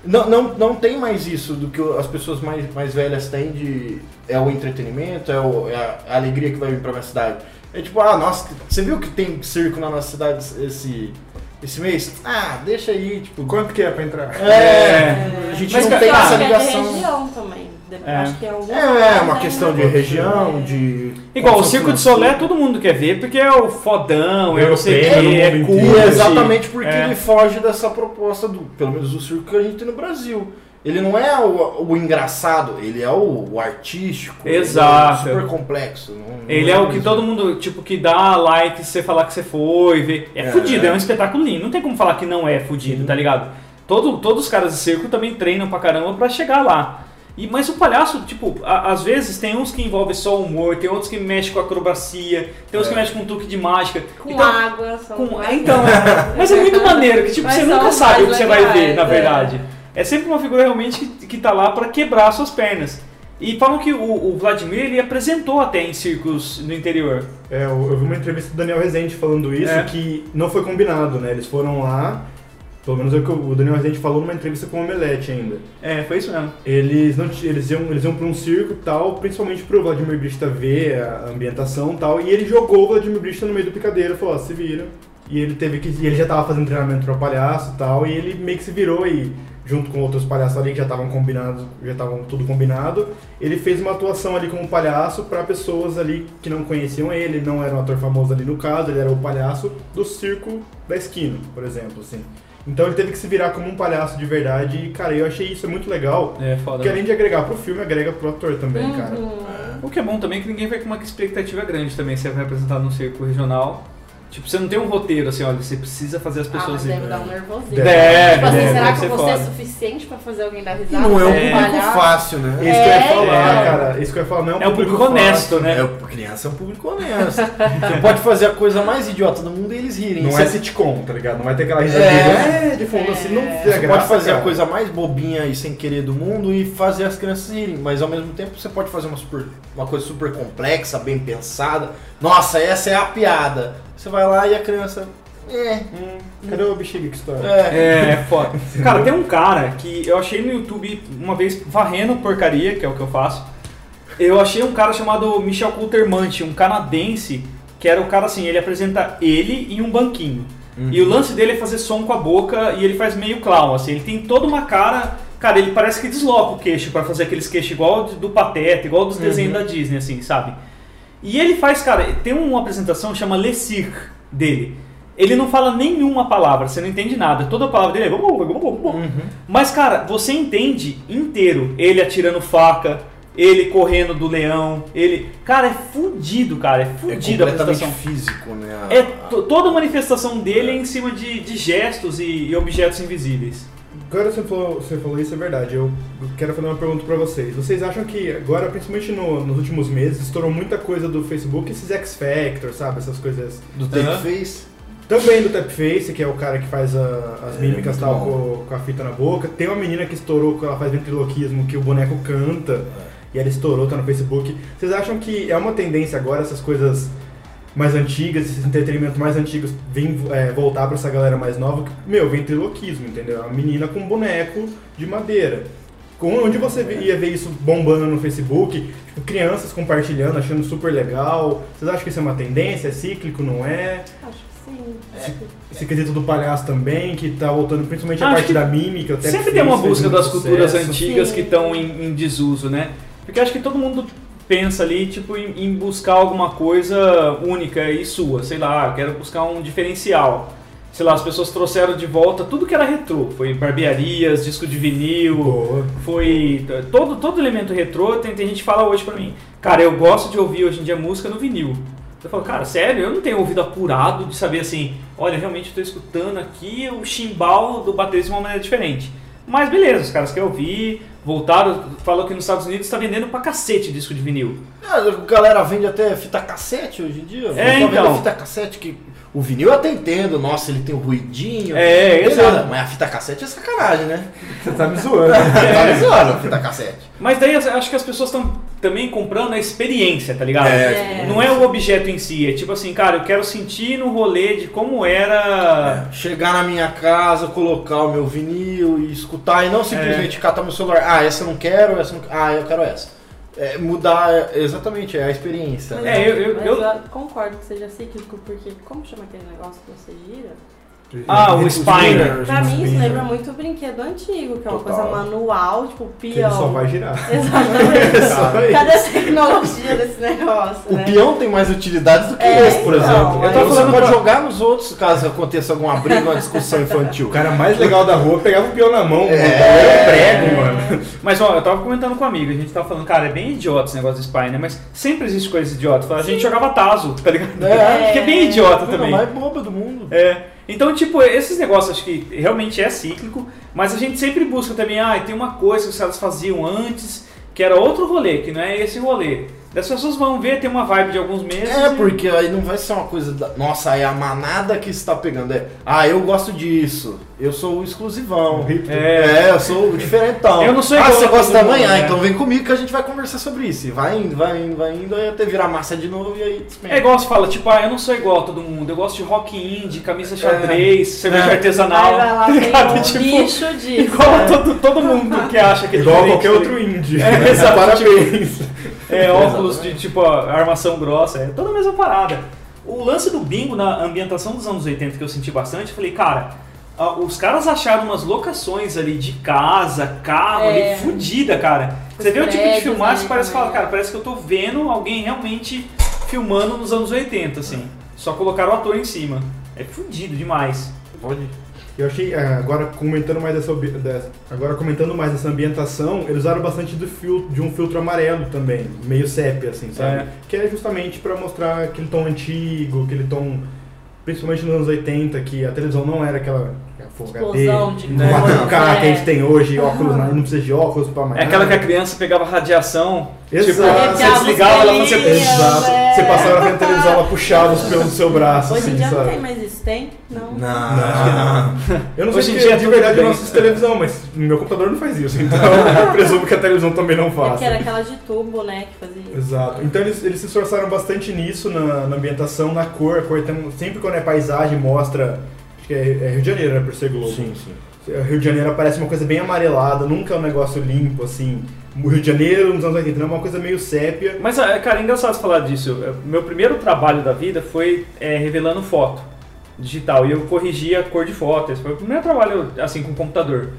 não, não, não tem mais isso do que as pessoas mais, mais velhas têm de. É o entretenimento, é, o- é a, alegria que vai vir pra minha cidade. É tipo, ah, nossa, você viu que tem circo na nossa cidade esse, esse mês? Ah, deixa aí, tipo. Quanto que é pra entrar? É, a gente Mas, não tem eu essa é ligação. região também. De- É. Acho que é É, lugares uma questão de não. região, É. de. Igual o Circo de. Solé todo mundo quer ver porque é o fodão, é não sei o que, é cool. é exatamente porque É. ele foge dessa proposta do, pelo menos do circo que a gente tem no Brasil. Ele não é o, o engraçado, ele é o, o artístico. ele é Exato. super complexo. não- não Ele é o que mesmo. todo mundo, tipo, que dá like você falar que você foi, vê. É, É. fudido, é um espetáculo lindo. Não tem como falar que não é fudido, tá ligado? Todo, todos os caras de circo também treinam pra caramba pra chegar lá. E, mas o palhaço, tipo, a- às vezes tem uns que envolvem só o humor, tem outros que mexem com acrobacia, tem uns que É. mexem com truque de mágica. Com Então, água, são com- mais- então, é. mas é muito maneiro, que tipo, Mas você nunca sabe o que você vai ver, na é. verdade. É sempre uma figura realmente que, que tá lá pra quebrar suas pernas. E falam que o, o Vladimir ele apresentou até em circos no interior. É, eu, eu vi uma entrevista do Daniel Rezende falando isso, É. que não foi combinado, né? Eles foram lá, pelo menos é o que o Daniel Rezende falou numa entrevista com o Omelete ainda. É, foi isso mesmo. Eles não eles iam, eles iam pra um circo e tal, principalmente pro Vladimir Brista ver a ambientação e tal, e ele jogou o Vladimir Brista no meio do picadeiro, falou, ó, se vira. E ele teve que. E ele já tava fazendo treinamento pra palhaço e tal, e ele meio que se virou e, junto com outros palhaços ali que já estavam combinados, já estavam tudo combinado, ele fez uma atuação ali como palhaço pra pessoas ali que não conheciam ele, não era um ator famoso ali no caso, ele era o palhaço do circo da esquina, por exemplo, assim. Então ele teve que se virar como um palhaço de verdade e, cara, eu achei isso muito legal. É, foda. Porque além de agregar pro filme, agrega pro ator também, Uhum. cara. O que é bom também é que ninguém vai com uma expectativa grande também, se você vai apresentar num circo regional. Tipo, você não tem um roteiro assim, olha, você precisa fazer as Ah, pessoas deve irem. dar um nervosinho. Deve, tipo assim, deve, será deve que ser você é suficiente pra fazer alguém dar risada? não é um Sem público fácil, né? Isso que eu ia É, falar, é. cara. Isso que eu ia falar, não é um, É um público honesto, fácil. né? É, criança é um público honesto. Você pode fazer a coisa mais idiota do mundo e eles rirem. Não Você é sitcom, tá ligado? Não vai ter aquela risadinha. É. É, de fundo assim, não É. Você graça, pode fazer cara. a coisa mais bobinha e sem querer do mundo e fazer as crianças rirem, mas ao mesmo tempo você pode fazer uma, super- uma coisa super complexa, bem pensada. Nossa, essa é a piada. Você vai lá e a criança. É. Hum, cadê o bexiga que história? É. É, foda. Cara, tem um cara que eu achei no YouTube uma vez varrendo porcaria, que é o que eu faço. Eu achei um cara chamado Michel Coultermante, um canadense, que era o cara assim, ele apresenta ele em um banquinho. E o lance dele é fazer som com a boca e ele faz meio clown, assim, ele tem toda uma cara. Cara, ele parece que desloca o queixo pra fazer aqueles queixos igual do Pateta, igual dos desenhos da Disney, assim, sabe? E ele faz, cara, tem uma apresentação que chama Le Cirque dele. Ele não fala nenhuma palavra, você não entende nada. Toda palavra dele é. Uhum. Mas, cara, você entende inteiro. Ele atirando faca, ele correndo do leão, ele. Cara, é fudido, cara. É É fudido a completamente apresentação. físico, né? A- É to- toda a manifestação dele é em cima de, de gestos e, e objetos invisíveis. Agora você falou, você falou isso, é verdade. Eu quero fazer uma pergunta pra vocês. Vocês acham que agora, principalmente no- nos últimos meses, estourou muita coisa do Facebook, esses X Factor, sabe? Essas coisas. Do Take Aham. Face. Também do Tapface, que é o cara que faz a- as É, mímicas tal com, com a fita na boca. Tem uma menina que estourou, que ela faz ventriloquismo, que o boneco canta. E ela estourou, tá no Facebook. Vocês acham que é uma tendência agora essas coisas mais antigas, esses entretenimento mais antigos, vir é, voltar pra essa galera mais nova? que, Meu, ventriloquismo, entendeu? A menina com um boneco de madeira. Com- Onde você ia ver isso bombando no Facebook, tipo, crianças compartilhando, achando super legal. Vocês acham que isso é uma tendência? É cíclico, não é? Acho que sim. Esse quesito do palhaço também, que tá voltando principalmente a Acho parte da mímica. tap Sempre tem uma busca das culturas sucesso. antigas Sim. que estão em, em desuso, né? Porque acho que todo mundo pensa ali, tipo, em, em buscar alguma coisa única e sua. Sei lá, eu quero buscar um diferencial. sei lá, as pessoas trouxeram de volta tudo que era retrô. Foi barbearias, disco de vinil, Boa. foi todo, todo elemento retrô. Tem, tem gente que fala hoje pra mim, cara, eu gosto de ouvir hoje em dia música no vinil. Eu falo, cara, sério, eu não tenho ouvido apurado de saber assim, olha, realmente eu tô escutando aqui o chimbal do baterista de uma maneira diferente. Mas beleza, os caras querem ouvir, voltaram, falou que nos Estados Unidos tá vendendo pra cacete disco de vinil. A galera vende até fita cassete hoje em dia. É, Tá vendo então. fita cassete que. O vinil eu até entendo, nossa, ele tem o ruidinho. É, exato. Mas a fita cassete é sacanagem, né? Você tá me zoando. Tá me zoando a fita cassete. Mas daí eu acho que as pessoas estão também comprando a experiência, tá ligado? É. Não é o objeto em si, é tipo assim, cara, eu quero sentir no rolê de como era. Chegar na minha casa, colocar o meu vinil e escutar, e não simplesmente catar meu celular. Ah, essa eu não quero, essa eu não... Ah, eu quero essa. É, mudar, é, exatamente, é a experiência. Mas, É, eu- eu- mas eu- concordo que seja cíclico, porque como chama aquele negócio que você gira? Ah, o Spiner. Pra mim isso lembra muito brinquedo antigo, que é uma Total. coisa manual, tipo Que ele peão. só vai girar. Exatamente. Cadê a tecnologia desse negócio, O né? peão tem mais utilidades do que É, esse, por então, exemplo. aí Então você você pode jogar nos outros caso aconteça alguma briga, uma discussão infantil. O cara mais legal da rua pegava o peão na mão, É. é. prego, mano. Mas ó, eu tava comentando com um amigo, a gente tava falando, cara, é bem idiota esse negócio do Spiner, mas sempre existe coisa idiota. Fala, A gente jogava Tazo, tá ligado? É. Que é bem idiota Coisa também. mais boba do mundo. É. Então, tipo, esses negócios acho que realmente é cíclico, mas a gente sempre busca também, ah, tem uma coisa que os caras faziam antes, que era outro rolê, que não é esse rolê. As pessoas vão ver, tem uma vibe de alguns meses. É, e- porque aí não vai ser uma coisa da. Nossa, é a manada que está pegando. É, ah, eu gosto disso. Eu sou o exclusivão. É. É, eu sou o diferentão. Eu não sou Ah, igual você a todo gosta da manhã? né? Então vem comigo que a gente vai conversar sobre isso. E vai indo, vai indo, vai indo, aí até virar massa de novo e aí despenca. É igual você fala, tipo, ah, eu não sou igual a todo mundo, eu gosto de rock indie, camisa xadrez, cerveja É. artesanal. Vai lá, tem um Tipo, lixo disso. Igual a todo, todo mundo que acha que é Igual a qualquer tá outro indie. É. Parabéns. É, óculos de tipo armação grossa, é toda a mesma parada. O lance do bingo na ambientação dos anos 80 que eu senti bastante, eu falei, cara, os caras acharam umas locações ali de casa, carro É. ali, fudida, cara. Você vê o tipo de filmagem, parece que fala, cara, parece que eu tô vendo alguém realmente filmando nos anos 80, assim. Só colocaram o ator em cima. É fudido demais. Pode. Eu achei, ah, agora comentando mais dessa- agora comentando mais dessa ambientação, eles usaram bastante do fil, de um filtro amarelo também, meio sépia, assim, sabe? É. Que é justamente pra mostrar aquele tom antigo, aquele tom, principalmente nos anos 80, que a televisão não era aquela, Full né? cores, 4K que a é. gente tem hoje, óculos, não não precisa de óculos pra mais É aquela que a criança pegava radiação, tipo, Exato. você Arrepiava os desligava, ela fazia... Exato. é. Você passava na da televisão, ela puxava os pelos do seu braço, Hoje em assim, dia não sabe? Tem isso, tem? Não. Não. Eu não Hoje sei em se dia de tudo verdade eu não assisto televisão, mas meu computador não faz isso, então eu presumo que a televisão também não É faça. porque era aquela de tubo, né, que fazia isso. Exato. Então eles, eles se esforçaram bastante nisso, na, na ambientação, na cor. A cor tem, sempre quando é paisagem mostra. Acho que é, é Rio de Janeiro, né? Por ser Globo. Sim, sim. Rio de Janeiro aparece uma coisa bem amarelada, nunca é um negócio limpo, assim. O Rio de Janeiro nos anos 80 não é uma coisa meio sépia. Mas, é, cara, é engraçado você falar disso. É, Meu primeiro trabalho da vida foi é, revelando foto digital. E eu corrigia a cor de foto. Esse foi o primeiro trabalho, assim, com computador.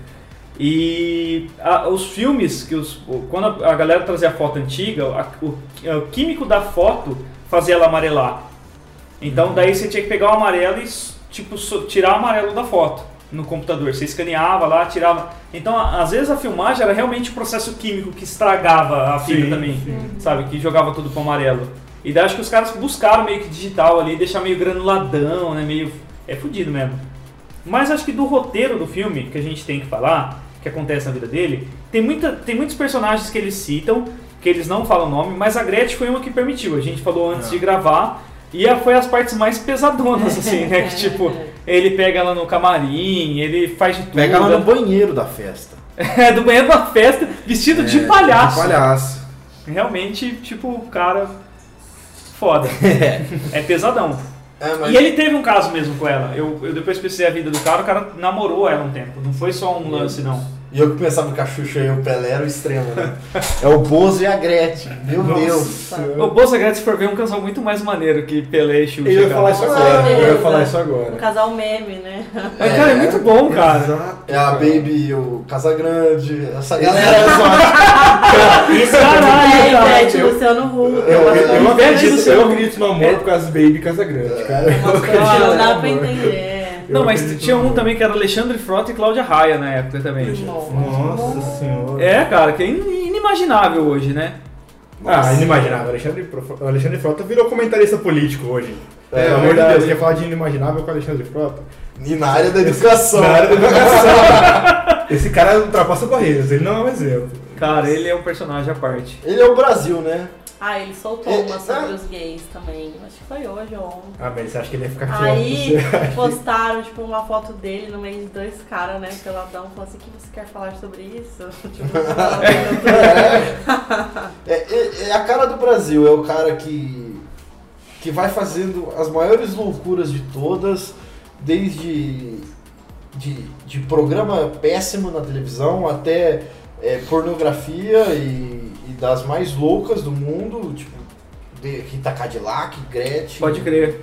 E a- os filmes, que os, quando a, galera trazia a foto antiga, a- o, o químico da foto fazia ela amarelar. Então daí você tinha que pegar o amarelo e tipo, so- tirar o amarelo da foto no computador. Você escaneava lá, tirava. Então, às vezes a filmagem era realmente o processo químico que estragava a Sim, também, sim. sabe? Que jogava tudo pro amarelo. E daí acho que os caras buscaram meio que digital ali, deixar meio granuladão, né? Meio. É fudido mesmo. Mas acho que do roteiro do filme que a gente tem que falar, que acontece na vida dele, tem, muita, tem muitos personagens que eles citam, que eles não falam o nome, mas a Gretchen foi uma que permitiu. A gente falou antes de gravar. E foi as partes mais pesadonas, assim, né? Que tipo, ele pega ela no camarim, ele faz de tudo. Pega ela no banheiro da festa. É, do banheiro da festa, vestido de É, palhaço. de palhaço. Realmente, tipo, o cara foda. é pesadão. É, mas... E ele teve um caso mesmo com ela. Eu, eu depois pensei a vida do cara, o cara namorou ela um tempo. Não foi só um lance, não. E eu que pensava que a Xuxa e o Pelé era o extremo, né? é o Bozo e a Gretchen. Meu Deus. O Bolsa Gretchen, se for ver, é um casal muito mais maneiro que Pelé e Xuxa. Eu ia falar isso agora. Eu ia falar isso Um agora. casal meme, né? Mas, cara, é muito bom, cara. Exato, É a cara. Baby e o Casagrande. Essa galera é exótica. Isso, caralho, É, cara. Ivete, Luciano Huck. Eu, eu, eu, Ivete acredito, eu acredito no amor por causa do Baby Casa Grande, cara. Eu Nossa, acredito não dá pra entender. Não, mas tinha um também que era Alexandre Frota e Cláudia Raia na época também. Nossa senhora. É, cara, que é in- inimaginável hoje, né? Ah, inimaginável. Alexandre, Alexandre Frota virou comentarista político hoje. É, Pelo amor de. Deus, quer falar de inimaginável com Alexandre Frota? E na área da educação. Na área da educação. Esse cara ultrapassa barreiras, ele não é um exemplo. Cara, ele é um personagem à parte. Ele é o Brasil, né? Ah, ele soltou É, uma é. sobre os gays também. Acho que foi hoje ou ontem. Ah, mas você acha que ele ia ficar Aí postaram, tipo, uma foto dele no meio de dois caras, né, peladão, falou assim, o que você quer falar sobre isso? Tipo, falando É, é- é a cara do Brasil, é o cara que, que vai fazendo as maiores loucuras de todas, desde de, de programa péssimo na televisão até é, pornografia e das mais loucas do mundo, tipo de Rita Cadillac, Gretchen Pode crer.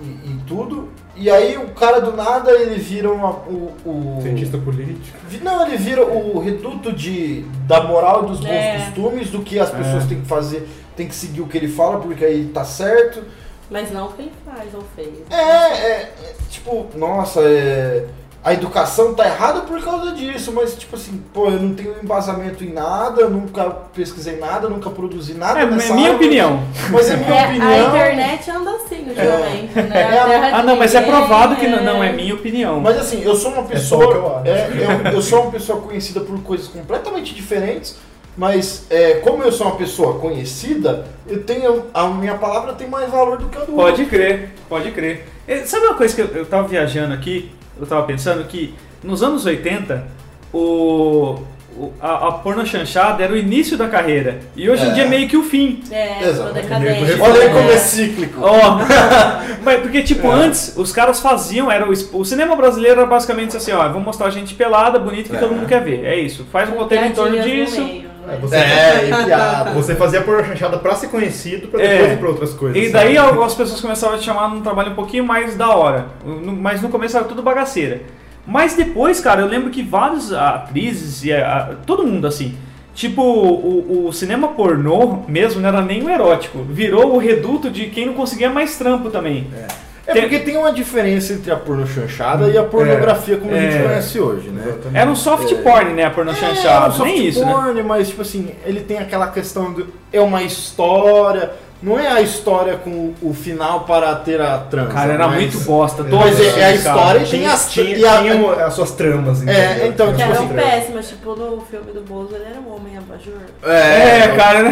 e, e tudo. E aí o cara do nada ele vira uma, o, o Cientista político. Vi- Não, ele vira o reduto de, da moral e dos bons É. costumes, do que as pessoas têm que fazer, tem que seguir o que ele fala, porque aí tá certo. Mas não o que ele faz ou fez. É, é, é, tipo, nossa, é, a educação tá errada por causa disso, mas tipo assim, pô, eu não tenho embasamento em nada, nunca pesquisei nada, nunca produzi nada É, nessa é minha área, opinião. Mas é minha É, opinião. a internet anda assim ultimamente, né? É a- A terra Ah, não, mas é provado que não, é. não é minha opinião. Mas assim, eu sou uma pessoa. eu é, eu, eu sou uma pessoa conhecida por coisas completamente diferentes, mas é, como eu sou uma pessoa conhecida, eu tenho. A minha palavra tem mais valor do que a do outro. Pode crer, pode crer. Sabe uma coisa que eu, eu tava viajando aqui, eu tava pensando que nos anos 80, o, o- a, a porno chanchada era o início da carreira. E hoje em É. dia é meio que o fim. É, Exato. decadente. Olha aí como é cíclico. Ó, mas porque tipo, antes os caras faziam, era o, o cinema brasileiro era basicamente assim, ó, vamos mostrar gente pelada, bonita que todo mundo quer ver. É isso. Faz um roteiro em torno disso. É, você, É, piada. você fazia por chanchada pra ser conhecido, pra É. depois ir pra outras coisas. E sabe? daí algumas pessoas começaram a te chamar num trabalho um pouquinho mais da hora. Mas no começo era tudo bagaceira. Mas depois, cara, eu lembro que várias atrizes e a- todo mundo assim. Tipo, o, o cinema pornô mesmo não era nem o erótico. Virou o reduto de quem não conseguia mais trampo também. É Tem- porque tem uma diferença entre a porno chanchada e a pornografia como a É. gente conhece hoje, né? Exatamente. Era um soft porn, né? A porno É, chanchada. um soft nem isso, né? porn, mas tipo assim, ele tem aquela questão do é uma história, não é a história com o final para ter a transa. Cara, era mas- muito bosta. Mas é, é a história e tem Tinha, as tinha, e a- tinham as suas tramas, entendeu? então, Que Tinha tipo eram assim, péssimas, tipo no filme do Bozo, ele era um homem abajur. É, cara,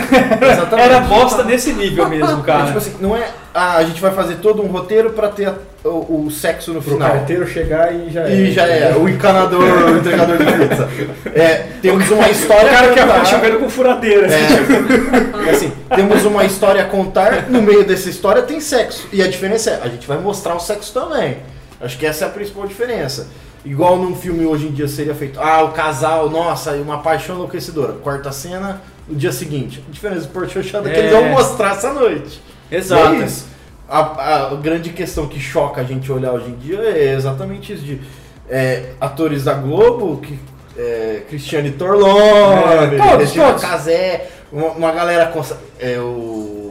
Exatamente. era bosta desse nível mesmo, É, cara. tipo assim, não é ah, a gente vai fazer todo um roteiro para ter o, o sexo no Pro final. carteiro chegar e já E já é, o encanador, o entregador de pizza. É, temos uma história O cara que a é contar. chovendo com furadeira. assim. É, assim, temos uma história a contar, no meio dessa história tem sexo. E a diferença é, a gente vai mostrar o sexo também. Acho que essa é a principal diferença. Igual num filme hoje em dia seria feito, ah, o casal, nossa, e uma paixão enlouquecedora. Quarta cena, no dia seguinte. A diferença do Porto Chanchada é que É. eles vão mostrar essa noite. Exato. É. A, a grande questão que choca a gente olhar hoje em dia é exatamente isso de é, atores da Globo, que, é, Cristiane Torlone, É, todos. Casé, uma, uma galera é o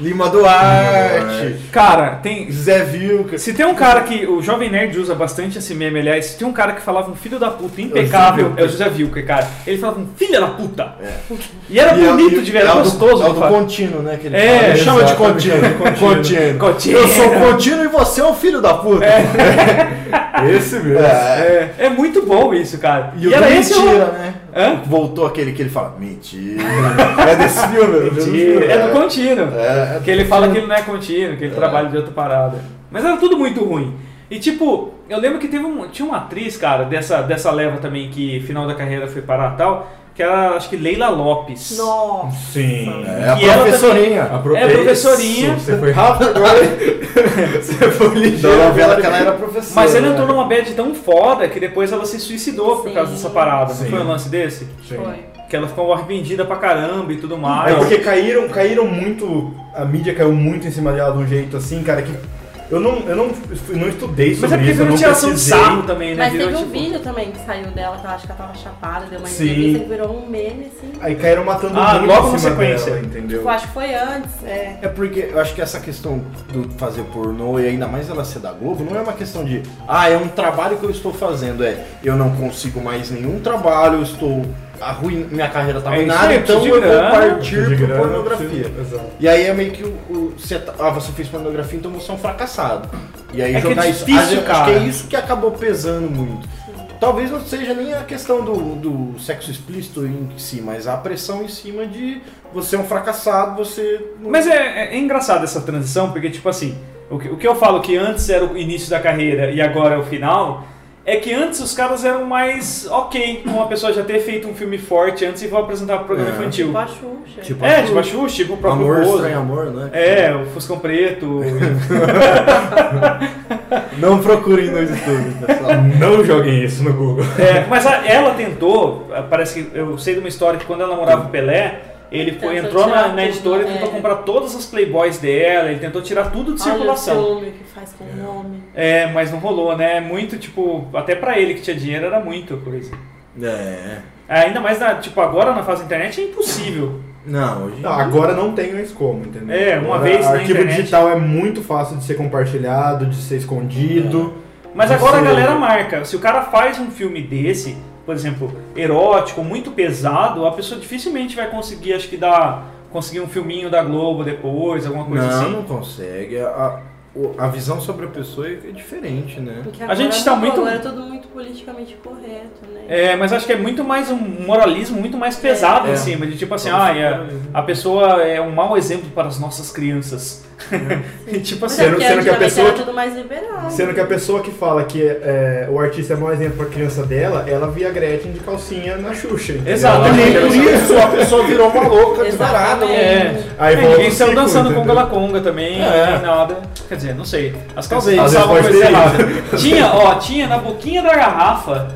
Lima Duarte, Cara, tem. Zé Vilca. Se tem um cara que. O Jovem Nerd usa bastante esse meme, aliás. Se tem um cara que falava um filho da puta impecável, é o José Vilca, cara. Ele falava um filho da puta. E era E é- bonito e- de ver, era é o gostoso. É o do contínuo, né? Que ele É, fala. Chama de contínuo. contínuo. Contínuo. Eu sou contínuo e você é um filho da puta. Esse mesmo. É. É, é muito bom isso, cara. E, o era esse o- mentira, né? Hã? Voltou aquele que ele fala, mentira. é desse filme? Mentira, É do contínuo. É, Que ele fala que ele não é contínuo, que ele trabalha de outra parada. Mas era tudo muito ruim. E tipo, eu lembro que teve um, tinha uma atriz, cara, dessa, dessa leva também, que final da carreira foi parar tal, que era, acho que Leila Lopes. Nossa. Sim. É a ela professorinha. A É, professorinha. Isso, Você foi rápido agora. você foi Da ligeiro. novela que ela era professora. Mas ela entrou né? numa bad tão foda que depois ela se suicidou por Sim. causa dessa parada. Sim. Não foi um lance desse? Sim. Foi. Que ela ficou arrependida pra caramba e tudo mais. É porque caíram, caíram muito. A mídia caiu muito em cima dela de um jeito assim, cara, que Eu não, eu não, não estudei Mas sobre é porque isso, eu virou não tiração de sarro também, né? Mas Virou, teve um tipo- vídeo também que saiu dela, que eu acho que ela tava chapada, deu uma Sim. entrevista que virou um meme, assim. Aí caíram matando Ah, muito logo em cima sequência. dela, entendeu? Tipo, acho que foi antes. É. É porque eu acho que essa questão do fazer pornô e ainda mais ela ser da Globo não é uma questão de ah, é um trabalho que eu estou fazendo, é eu não consigo mais nenhum trabalho, eu estou a ruim, minha carreira tá É isso arruinada, aí, então eu de vou grana, partir grana, pornografia. E aí é meio que o, o você ah, você fez pornografia, então você é um fracassado. E aí É é jogar isso, difícil, vezes, cara. acho que é isso que acabou pesando muito. Talvez não seja nem a questão do, do sexo explícito em si, mas a pressão em cima de você é um fracassado, você Mas é, é, é engraçado essa transição, porque, tipo assim, o que, o que eu falo que antes era o início da carreira e agora é o final, é que antes os caras eram mais ok com a pessoa já ter feito um filme forte antes e vou apresentar pro programa É. infantil. Tipo a Xuxa. Tipo, É, tipo a Xuxa, tipo o próprio amor, Bozo. estranho amor, né? É, o Fuscão Preto. Não procurem no YouTube, pessoal. Não joguem isso no Google. É, mas a- ela tentou, parece que eu sei de uma história que quando ela namorava o Pelé, ele foi, entrou na, na tudo, editora e é. tentou comprar todas as playboys dela, ele tentou tirar tudo de Olha o circulação. ciúme que faz com o nome. É, mas não rolou, né? Muito, tipo, até pra ele que tinha dinheiro era muito coisa. É. É, ainda mais, na, tipo, agora na fase da internet é impossível. Não, hoje. Não, agora não tem mais como, entendeu? É, uma Agora, vez na Arquivo internet- digital é muito fácil de ser compartilhado, de ser escondido. Mas Você- agora a galera marca. Se o cara faz um filme desse, por exemplo, erótico, muito pesado, a pessoa dificilmente vai conseguir, acho que dar. Conseguir um filminho da Globo depois, alguma coisa não, assim. não consegue. A, a visão sobre a pessoa é é diferente, né? Porque A gente agora tá não, muito- Agora é tudo muito politicamente correto, né? É, mas acho que é muito mais um moralismo muito mais pesado É. em cima, de tipo assim, ah, é- a pessoa é um mau exemplo para as nossas crianças. e tipo assim, é Sendo- sendo que a pessoa que- mais. Sendo que a pessoa que fala que é, o artista é mau exemplo pra criança dela, ela via a Gretchen de calcinha na Xuxa. Exatamente. Por isso a pessoa virou uma louca, desvarada. É. Aí É, ninguém saiu dançando com entendeu? Galaconga também, É. nada. Quer dizer, não sei. As coisa errada. Tinha, ó, tinha na boquinha da garrafa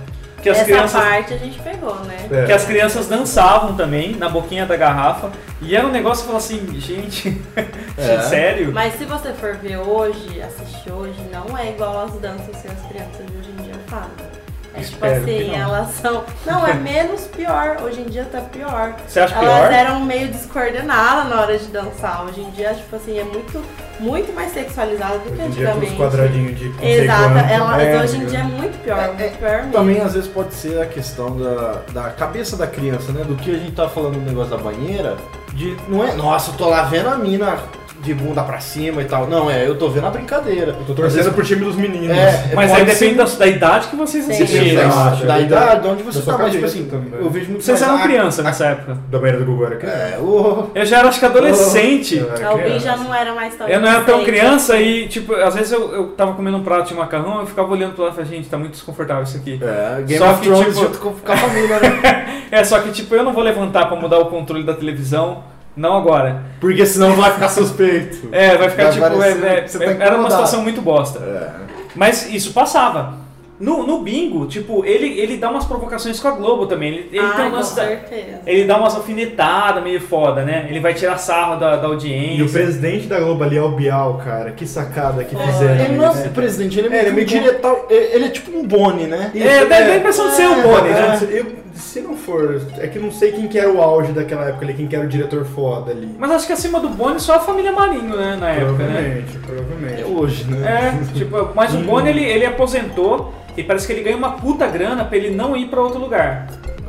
que as Essa crianças. parte a gente pegou, né? É. Que as crianças dançavam também na boquinha da garrafa. E era um negócio que falou assim, gente, É. sério? Mas se você for ver hoje, assistir hoje, não é igual as danças que as crianças de hoje em dia fazem. É tipo Espero que assim, não. elas são. Não, é menos pior. Hoje em dia tá pior. Você acha Elas pior? eram meio descoordenadas na hora de dançar. Hoje em dia, tipo assim, é muito, muito mais sexualizado do que com os antigamente. quadradinhos de Exato, elas É, hoje em dia é muito pior, É, muito pior mesmo. Também às vezes pode ser a questão da, da cabeça da criança, né? Do que a gente tá falando no negócio da banheira, de não é, nossa, eu tô lá vendo a mina de bunda pra cima e tal. Não, é, eu tô vendo a brincadeira. Eu tô torcendo pro time dos meninos. É, Mas pode aí depende ser- da, da idade que vocês assistiram. Da, da idade, de onde você tá, mas tipo assim, também. eu vejo muito Vocês eram criança nessa época. Da banheira do Google era criança. É, o... Eu já era, acho que adolescente. O criança. já não era mais tão Eu não era tão criança e, tipo, às vezes eu, eu tava comendo um prato de macarrão eu ficava olhando pro lado e falava, gente, tá muito desconfortável isso aqui. É, Game Só of que, Thrones tipo- junto com a família, né? É, só que, tipo, eu não vou levantar pra mudar o controle da televisão, não agora. Porque senão vai ficar suspeito. É, vai ficar, Vai tipo, é- é- tá era uma situação muito bosta. É. Mas isso passava. No, no bingo, tipo, ele, ele dá umas provocações com a Globo também. Ele, ele Ai, tem um certeza. Ele dá umas alfinetadas meio foda, né? Ele vai tirar sarro da, da audiência. E o presidente da Globo ali é o Bial, cara. Que sacada que É, fizeram. Ele não é o presidente, ele é É, meio, ele é meio um diretor. Ele é tipo um Boni, né? Isso, É, dá a impressão de ser o Boni, né? É, eu- se não for, é que não sei quem que era o auge daquela época ali, quem que era o diretor foda ali. Mas acho que acima do Boni só a família Marinho, né? Na época, né? provavelmente, provavelmente. É hoje, né? É, tipo, mas o Boni ele, ele aposentou e parece que ele ganha uma puta grana pra ele não ir pra outro lugar.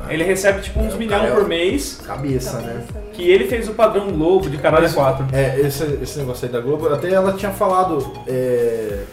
Ele recebe tipo uns É, milhões é por mês, Cabeça, né? que ele fez o padrão Globo de caralho 4. É, esse, esse negócio aí da Globo, até ela tinha falado é,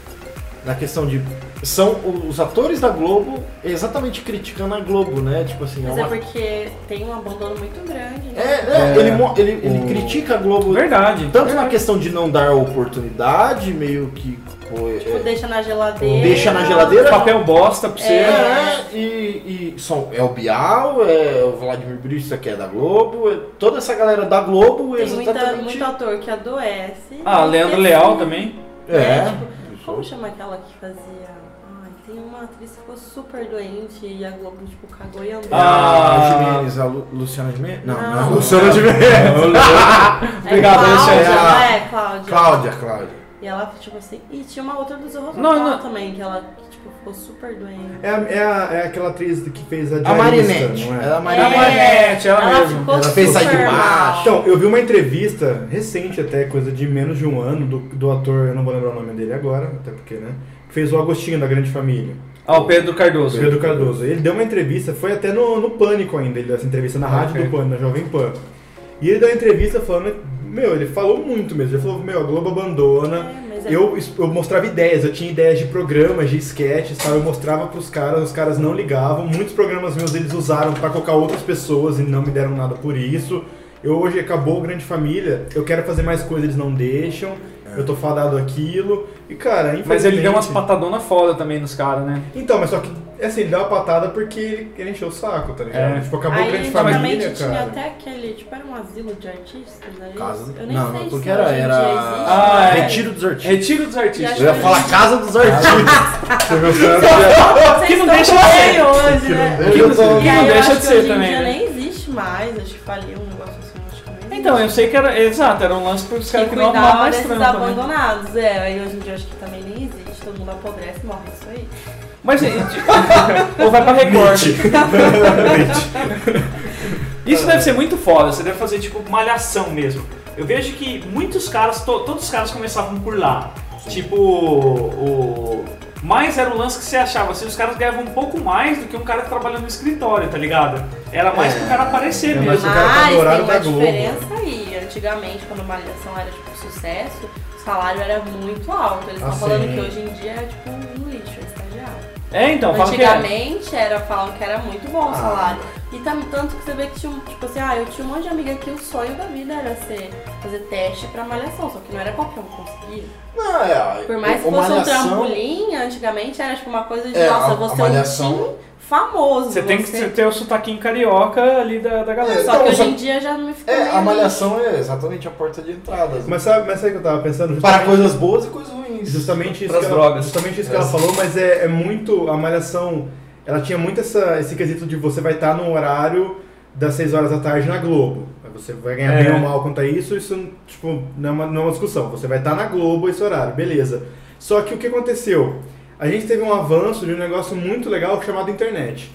na questão de. São os atores da Globo exatamente criticando a Globo, né? Tipo assim, Mas é é uma- porque tem um abandono muito grande, né? É, é, É, ele, ele, ele o- critica a Globo Verdade. tanto na questão de não dar oportunidade, meio que. Pô, é- Tipo, deixa na geladeira. Deixa na geladeira. Papel bosta pra você. É, e, e são, é o Bial, é o Vladimir Brista, que é da Globo, é toda essa galera da Globo Tem muita, exatamente. muito ator que adoece. Ah, Leandro que Leal assim, também. É, tipo, como chama aquela que fazia. Ai, tem uma atriz que ficou super doente e a Globo, tipo, cagou e andou. Ah. a Jimenez, a Lu- Luciana Jimenez? Não, Não. não, Luciana Jimenez. Obrigado, é Cláudia, não é, Cláudia? Cláudia, Cláudia. E ela, tipo assim, e tinha uma outra do Zorro Não, não. também, que ela, que, tipo, ficou super doente. É, a- é, a- é aquela atriz que fez a A Diarista, Marinette. não é? Ela é a A Marinette. Marinette, ela mesmo. ficou Ela fez Sai de super Baixo. mal. Então, eu vi uma entrevista recente até, coisa de menos de um ano, do, do ator, eu não vou lembrar o nome dele agora, até porque, né? Que fez o Agostinho da Grande Família. Ah, o Pedro Cardoso. Pedro Cardoso. Ele deu uma entrevista, foi até no, no Pânico ainda, ele deu essa entrevista na rádio Ok. do Pânico, na Jovem Pan. E ele deu uma entrevista falando, meu, ele falou muito mesmo. Ele falou, meu, a Globo abandona. É, é- Eu, eu mostrava ideias, eu tinha ideias de programas, de sketches, tal, eu mostrava pros caras, os caras não ligavam. Muitos programas meus eles usaram pra colocar outras pessoas e não me deram nada por isso. Eu hoje acabou o Grande Família, eu quero fazer mais coisas, eles não deixam. Eu tô fadado aquilo. E cara, Mas ele deu umas infelizmente- patadonas foda também nos caras, né? Então, mas só que, assim, ele deu uma patada porque ele, ele encheu o saco, tá ligado? É. Tipo, acabou o Aí Grande antigamente Família, tinha cara. até aquele, tipo, era um asilo de artistas, era Casa isso? do... Eu nem Não, sei não, se porque era, era... existe, Ah, é. Retiro dos artistas. Retiro dos artistas. Eu ia falar Casa dos Artistas. Você dessa- Vocês Que não deixa de ser. hoje, né? Que não eu deixa de que ser também, dia né? nem existe mais, acho que faliu Então, eu sei que era. Exato, era um lance pros que caras que não arrumavam mais trampa, né? abandonados, é, aí hoje em dia eu acho que também nem existe, todo mundo apodrece e morre, isso aí. Mas. gente, Ou vai pra Record. Isso deve ser muito foda, você deve fazer tipo malhação mesmo. Eu vejo que muitos caras, to- todos os caras começavam por lá. Tipo, o. Mas era um lance que você achava, assim, os caras ganhavam um pouco mais do que um cara que trabalha no escritório, tá ligado? Era mais pro cara aparecer É, mesmo. mas o cara tá no Mas horário tem uma da Globo. diferença aí. Antigamente, quando a malhação era tipo sucesso, o salário era muito alto. Eles estão Ah, falando que hoje em dia é tipo um lixo, é estagiário. É, então, fala que é. Antigamente era, falavam que era muito bom o salário. E tam- tanto que você vê que tinha, um- tipo assim, ah, eu tinha um monte de amiga que o sonho da vida era ser, fazer teste pra malhação, só que não era qualquer um que conseguia. Não, é, Por mais que fosse um trampolim, antigamente era tipo uma coisa de, É, nossa, a- você a é um famoso. Você tem que ter o sotaquinho carioca ali da, da galera. Só que Então, hoje só- em dia já me ficou É, a malhação é exatamente a porta de entrada. assim. Mas sabe, mas sabe o que eu tava pensando? Para coisas boas e coisas ruins. Justamente isso, Pras que ela, drogas. justamente isso que ela falou, mas é, é muito. A malhação. Ela tinha muito essa, esse quesito de você vai estar no horário das 6 horas da tarde na Globo. Você vai ganhar É. bem ou mal quanto a isso, isso tipo, não, é uma, não é uma discussão. Você vai estar na Globo esse horário, beleza. Só que o que aconteceu? A gente teve um avanço de um negócio muito legal chamado internet.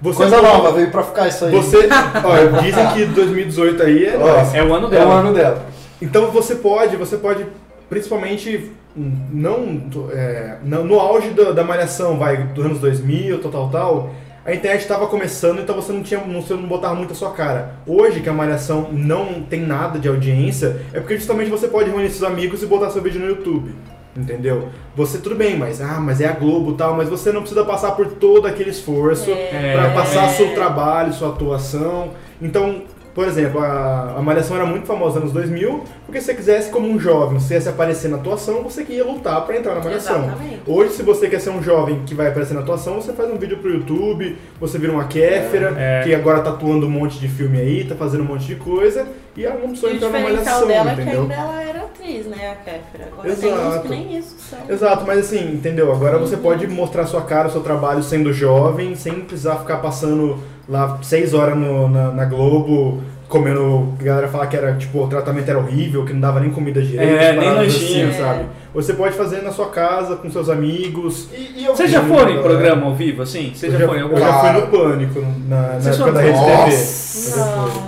Você Coisa nova, veio pra ficar isso aí. Você, ó, dizem que 2018 aí é. É o ano É o dela. ano dela. Então você pode, você pode, principalmente não, é, no, no auge da, da malhação, vai, dos anos 2000, tal, tal, tal, a internet estava começando, então você não tinha, não, você não botava muito a sua cara. Hoje que a malhação não tem nada de audiência, é porque justamente você pode reunir seus amigos e botar seu vídeo no YouTube. Entendeu? Você tudo bem, mas ah, mas é a Globo e tal, mas você não precisa passar por todo aquele esforço É. para passar seu trabalho, sua atuação. Então, por exemplo, a, a Malhação era muito famosa nos 2000, porque se você quisesse, como um jovem, você quisesse aparecer na atuação, você que ia lutar para entrar na Malhação. Exatamente. Hoje, se você quer ser um jovem que vai aparecer na atuação, você faz um vídeo pro YouTube, você vira uma Kéfera, É. que agora tá atuando um monte de filme aí, tá fazendo um monte de coisa, e ela não precisou entrar na diferencial Malhação, dela é que entendeu? ainda ela era atriz, né, a Kéfera. Agora Exato. que nem isso são. Exato, mas assim, entendeu? Agora você pode mostrar sua cara, seu trabalho sendo jovem, sem precisar ficar passando lá seis horas no- na, na Globo, comendo. A galera fala que era, tipo, o tratamento era horrível, que não dava nem comida direito, É, nem lanchinho. assim, sabe? Você pode fazer na sua casa, com seus amigos. E, e eu Vocês já foram em galera. programa ao vivo, assim? Você já, eu foi em já, algum eu já fui no Pânico, na, na Vocês época da Rede TV.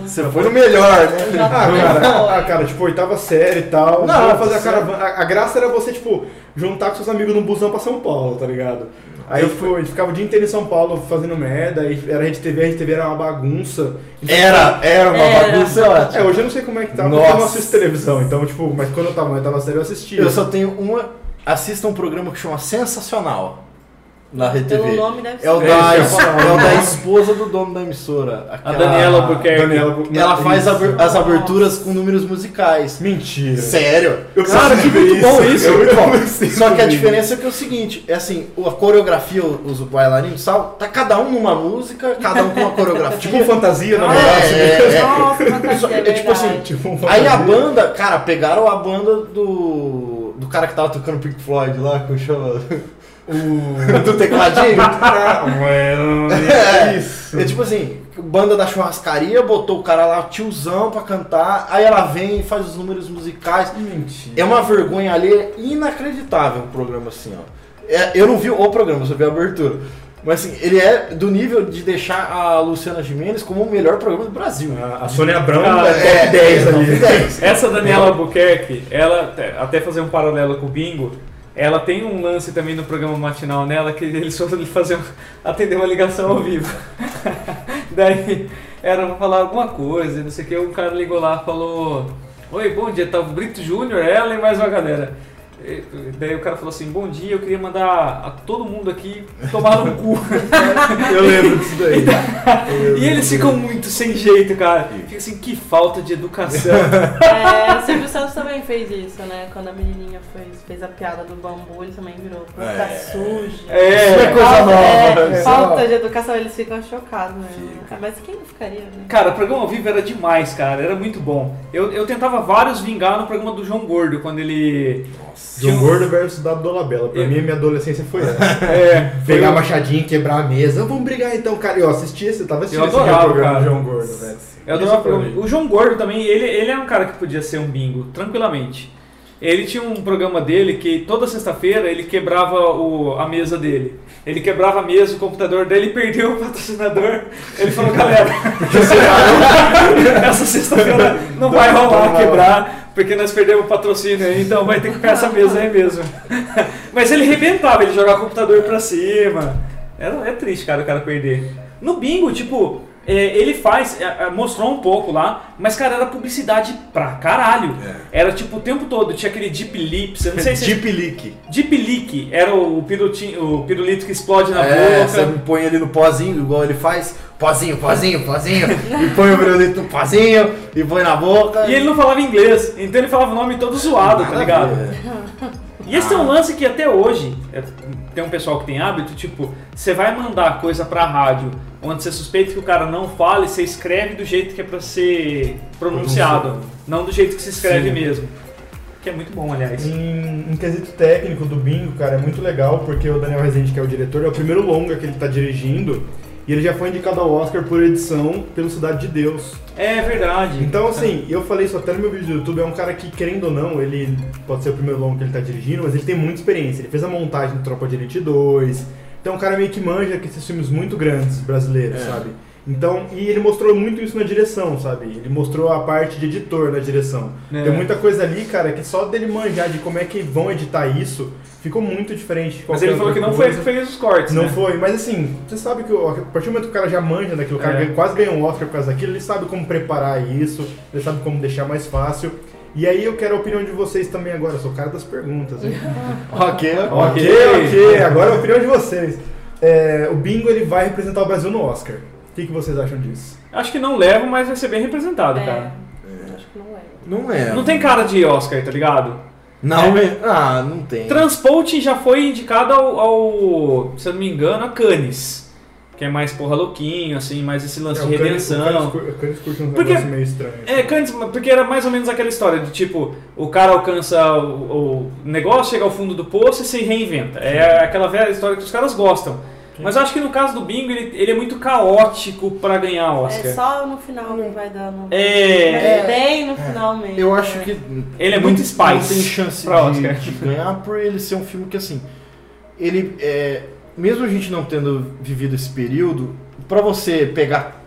Você foi no melhor, né? Já Ah, cara, ah, cara, tipo, oitava série e tal. Não, fazer a caravana. A, a graça era você, tipo, juntar com seus amigos num busão pra São Paulo, tá ligado? Aí Eu a gente ficava o dia inteiro em São Paulo fazendo merda, aí era Rede TV, a Rede TV era uma bagunça. Então, Era, era uma Era. bagunça É, ótima. hoje eu não sei como é que tá, porque eu não Nossa. assisto televisão, então, tipo, mas quando eu tava na oitava série eu assistia. Eu só tenho uma. Assista um programa que chama Sensacional. Na Rede Pelo TV. nome deve ser. É o, É, da, falar. é o da esposa do dono da emissora. A aquela- Daniela Albuquerque. Daniela, Ela faz as aberturas com números musicais. Mentira. Sério? Eu Cara, que ver muito bom isso. Eu- eu preciso Só que a ver diferença é que é o seguinte, é assim, a coreografia, os bailarinos, tal, tá cada um numa música, cada um com uma coreografia. Tipo fantasia, na É, verdade. é, é. Nossa, fantasia, Só- é é tipo assim, verdade. Tipo um Aí a fantasia. banda, cara, pegaram a banda do. do cara que tava tocando Pink Floyd lá, como chama? O. do tecladinho. Ah, mano, é isso. É tipo assim, banda da churrascaria, botou o cara lá, tiozão, pra cantar. Aí ela vem e faz os números musicais. Mentira. É uma vergonha ali inacreditável o programa assim, ó. É, eu não vi o programa, só vi a abertura. Mas assim, ele é do nível de deixar a Luciana Gimenez como o melhor programa do Brasil. A a Sônia Abrão Cara, é top 10 top ali. 10. Essa Daniela Albuquerque, ela, até fazer um paralelo com o Bingo, ela tem um lance também no programa matinal nela que eles foram fazer, atender uma ligação ao vivo. Daí era pra falar alguma coisa, não sei o que, um cara ligou lá falou: Oi, bom dia, tá o Brito Júnior, ela e mais uma galera. Daí o cara falou assim: Bom dia, eu queria mandar a todo mundo aqui tomar no cu. Eu lembro disso daí. e eles ficam muito sem jeito, cara. Fica assim, que falta de educação. É, o Silvio Santos também fez isso, né? Quando a menininha fez, fez a piada do bambu, ele também virou boca É. suja. É. Isso é coisa falta, nova. é, é falta de educação, eles ficam chocados mesmo. Mas quem não ficaria, né? Cara, o programa ao vivo era demais, cara. Era muito bom. Eu, eu tentava vários vingar no programa do João Gordo, quando ele. João Gordo versus Dado Dolabella. Pra Eu- mim, a minha adolescência foi essa. É, Pegar o- machadinho, quebrar a mesa. Vamos brigar então, cara. Eu assistia, você tava assistindo Eu esse adorava, programa cara. do João Gordo, velho. Eu adorava o programa. O João Gordo também, ele, ele é um cara que podia ser um bingo, tranquilamente. Ele tinha um programa dele que toda sexta-feira ele quebrava o, a mesa dele. Ele quebrava a mesa, o computador dele, perdeu o patrocinador. Ele falou, galera, essa sexta-feira não vai rolar quebrar, porque nós perdemos o patrocínio aí, então vai ter que ficar essa mesa aí mesmo. Mas ele rebentava, ele jogava o computador pra cima. Era, é triste, cara, o cara perder. No bingo, tipo, é, ele faz, é, é, mostrou um pouco lá, mas, cara, era publicidade pra caralho. Era tipo o tempo todo, tinha aquele Deep Lips, eu não sei se. Deep Leak. Deep Leak era o, pirutinho, o pirulito que explode na É, boca. você põe ali no pozinho, igual ele faz. Pozinho, pozinho, pozinho. e põe o violito no pozinho e põe na boca. E ele não falava inglês, então ele falava o nome todo zoado, tá ligado? E esse é um lance que até hoje, é, tem um pessoal que tem hábito, tipo, você vai mandar coisa pra rádio, onde você suspeita que o cara não fale, você escreve do jeito que é pra ser pronunciado, não do jeito que se escreve Sim. mesmo. Que é muito bom, aliás. Em, em quesito técnico do bingo, cara, é muito legal porque o Daniel Rezende, que é o diretor, é o primeiro longa que ele tá dirigindo e ele já foi indicado ao Oscar por edição pelo Cidade de Deus. É verdade. Então, assim, eu falei isso até no meu vídeo do YouTube, é um cara que, querendo ou não, ele pode ser o primeiro longo que ele tá dirigindo, mas ele tem muita experiência. Ele fez a montagem do Tropa de Elite 2, então é um cara meio que manja que esses filmes muito grandes brasileiros, É. sabe? Então, e ele mostrou muito isso na direção, sabe? Ele mostrou a parte de editor na direção. É. Tem muita coisa ali, cara, que só dele manjar de como é que vão editar isso, ficou muito diferente Mas ele falou que não foi ele que fez os cortes, Não né? foi, mas assim, você sabe que o- a partir do momento que o cara já manja daquilo, o cara É. quase ganhou um Oscar por causa daquilo, ele sabe como preparar isso, ele sabe como deixar mais fácil. E aí eu quero a opinião de vocês também agora, eu sou o cara das perguntas, hein? Ok, ok, ok, agora a opinião de vocês. É, o Bingo ele vai representar o Brasil no Oscar. O que, que vocês acham disso? Acho que não leva, mas vai ser bem representado, É, cara. acho que não é. Não é. Não tem cara de Oscar, tá ligado? Não é. Ah, não tem. Transport já foi indicado ao, ao, se eu não me engano, a Cannes. Que é mais porra louquinho, assim, mais esse lance É, de redenção. O Cannes cur- o Cannes curte um Porque- negócio meio estranho. É, assim. Cannes, porque era mais ou menos aquela história de tipo, o cara alcança o, o negócio, chega ao fundo do poço e se reinventa. É aquela velha história que os caras gostam. Mas eu acho que no caso do Bingo, ele, ele é muito caótico pra ganhar Oscar. É só no final que vai dar. No... É, Mas bem no final mesmo. Eu acho né? que. Ele é não- muito Não Spice tem chance pra de, Oscar. de ganhar por ele ser um filme que, assim. Ele. É, mesmo a gente não tendo vivido esse período, pra você pegar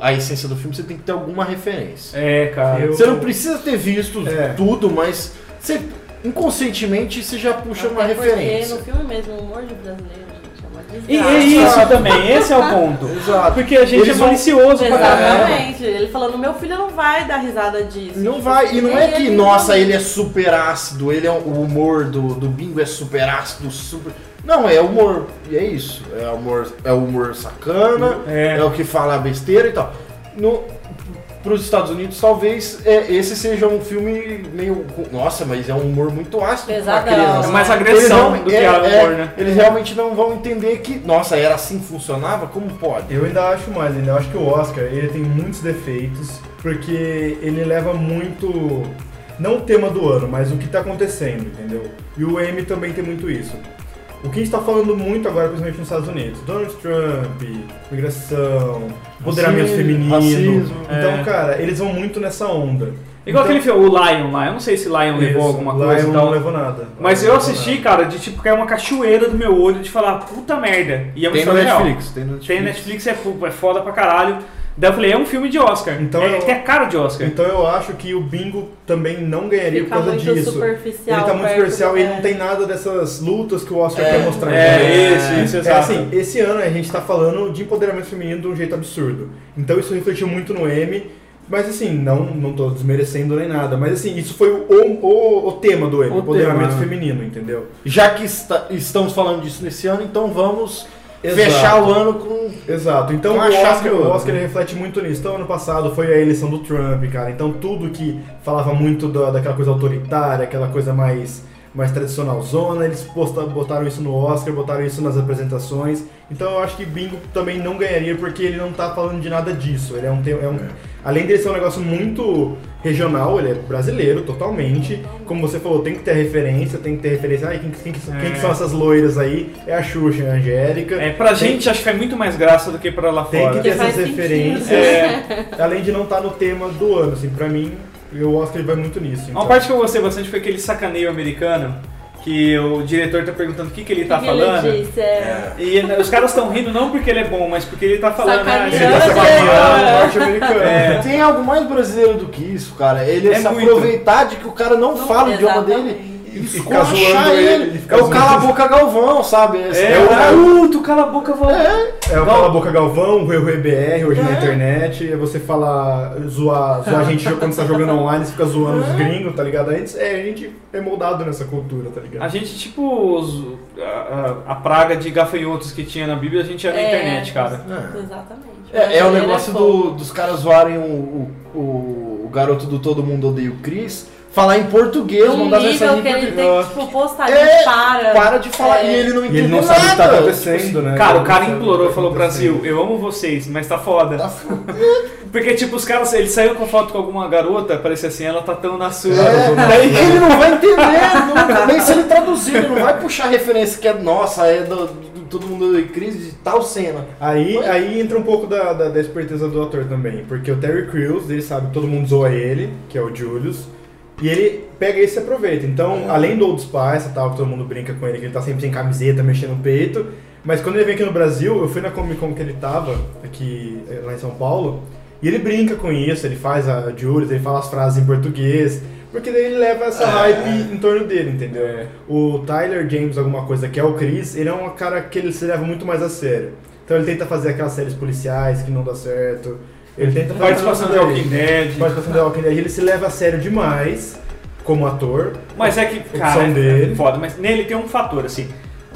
a essência do filme, você tem que ter alguma referência. é, cara. Eu- Você não precisa ter visto É. tudo, mas você, inconscientemente você já puxa uma Até porque referência. no filme mesmo, o humor de brasileiro, gente, é uma E é isso também, esse é o ponto. Exato. Porque a gente Eles é vão- malicioso pra caramba. Exatamente. Ele falando, meu filho não vai dar risada disso. Não Tipo, vai, e não é que, ele- nossa, ele é super ácido, ele é o humor do, do bingo é super ácido, super. Não, é humor, e é isso. É humor, é humor sacana, É. é, o que fala besteira e tal. No, pros Estados Unidos, talvez é, esse seja um filme meio. Nossa, mas é um humor muito ácido pra Pesadão. criança. É mais agressão Eles do que é, a é, humor, né? Eles realmente não vão entender que, nossa, era assim que funcionava? Como pode? Eu ainda acho mais, ainda acho que o Oscar ele tem muitos defeitos, porque ele leva muito. Não o tema do ano, mas o que tá acontecendo, entendeu? E o M também tem muito isso. O que a gente tá falando muito agora, principalmente nos Estados Unidos, Donald Trump, migração, empoderamento feminino. racismo, então, é. cara, eles vão muito nessa onda. Igual então, aquele filme, o Lion lá. Eu não sei se Lion levou isso, alguma Lion coisa e não levou nada. Mas Lion eu levou assisti, nada. cara, de tipo cair uma cachoeira do meu olho de falar, puta merda. E é uma Tem no história real. Netflix, tem no Netflix. Tem Netflix, é, é foda pra caralho. Daí eu falei, é um filme de Oscar. Então é, eu- tem a cara de Oscar. Então eu acho que o Bingo também não ganharia Fica por causa muito disso. superficial. Ele tá muito superficial e ele não tem nada dessas lutas que o Oscar É, quer mostrar. é, isso, isso, É exato. assim, esse ano a gente tá falando de empoderamento feminino de um jeito absurdo. Então isso refletiu muito no M. Mas assim, não, não tô desmerecendo nem nada. Mas assim, isso foi o, o, o tema do M, O empoderamento tema. feminino, entendeu? Já que está- estamos falando disso nesse ano, então vamos Exato. fechar o ano com. Exato, então Com o Oscar, o Oscar ele reflete muito nisso. Então ano passado foi a eleição do Trump, cara. Então tudo que falava muito da, daquela coisa autoritária, aquela coisa mais, mais tradicional zona, eles posta- botaram isso no Oscar, botaram isso nas apresentações. Então eu acho que Bingo também não ganharia porque ele não tá falando de nada disso. Ele é um, é um além dele ser um negócio muito regional, ele é brasileiro totalmente. Como você falou, tem que ter referência, tem que ter referência. Ai, quem, quem, que- quem que são essas loiras aí? É a Xuxa, é a Angélica. É, pra Tem- gente acho que faz muito mais graça do que pra lá Tem fora. que ter Que faz essas referências, É, além de não estar no tema do ano, assim, pra mim, o Oscar ele vai muito nisso. então. uma parte que eu gostei bastante foi aquele sacaneio americano, que o diretor tá perguntando o que, que ele tá que falando. Ele disse, é... E os caras estão rindo não porque ele é bom, mas porque ele tá falando. ah, Ele tá sacaneando. É. Tem algo mais brasileiro do que isso, cara. Ele É se muito. aproveitar de que o cara não, Não, fala o idioma exatamente. dele e ficar zoando ele. ele, É o cala a boca Galvão, sabe? Esse É, é o o cara, uh, tu cala a boca, vou. É o Cala a Boca Galvão, o Rui Rui BR, hoje na internet, é você falar, zoar, zoar a gente quando você tá jogando online, você fica zoando os gringos, tá ligado? A gente, é, a gente é moldado nessa cultura, tá ligado? A gente, tipo, os- a, a- a praga de gafanhotos que tinha na Bíblia, a gente é na internet, cara. Exatamente. É, é o negócio do- dos caras zoarem o, o, o- o garoto do Todo Mundo Odeia o Chris, falar em português, Um mandar nível mensagem em que ele português. tem que, tipo, postar, É, ele para. Para de falar, É. e ele não E entendeu ele não nada. sabe o que tá Tipo acontecendo, assim, né? Cara, o cara implorou, que tá falou, Brasil, eu amo vocês, mas tá foda. Tá foda. Porque, tipo, os caras, ele saiu com foto com alguma garota, parecia assim, ela tá tão na sua. É, Daí- ele não vai entender, nunca. nem se ele traduzir, ele não vai puxar referência que é nossa, é do, do- todo mundo o Chris de tal cena. Aí, aí entra um pouco da, da, da esperteza do ator também, porque o Terry Crews, ele sabe que todo mundo zoa ele, que é o Julius, e ele pega isso e aproveita. Então, além do Old Spice e tal, que todo mundo brinca com ele, que ele tá sempre sem camiseta, mexendo no peito, mas quando ele vem aqui no Brasil, eu fui na Comic Con que ele tava, aqui eh, lá em São Paulo, e ele brinca com isso, ele faz a Julius, ele fala as frases em português, porque daí ele leva essa hype em torno dele, entendeu? É. O Tyler James, alguma coisa, que é o Chris, ele é um cara que ele se leva muito mais a sério. Então ele tenta fazer aquelas séries policiais que não dá certo. Ele tenta fazer Participação de Walking. Dead. Participação de Walking Dead. Ele se leva a sério demais como ator. Mas é que, cara, é foda. Mas nele tem um fator, assim.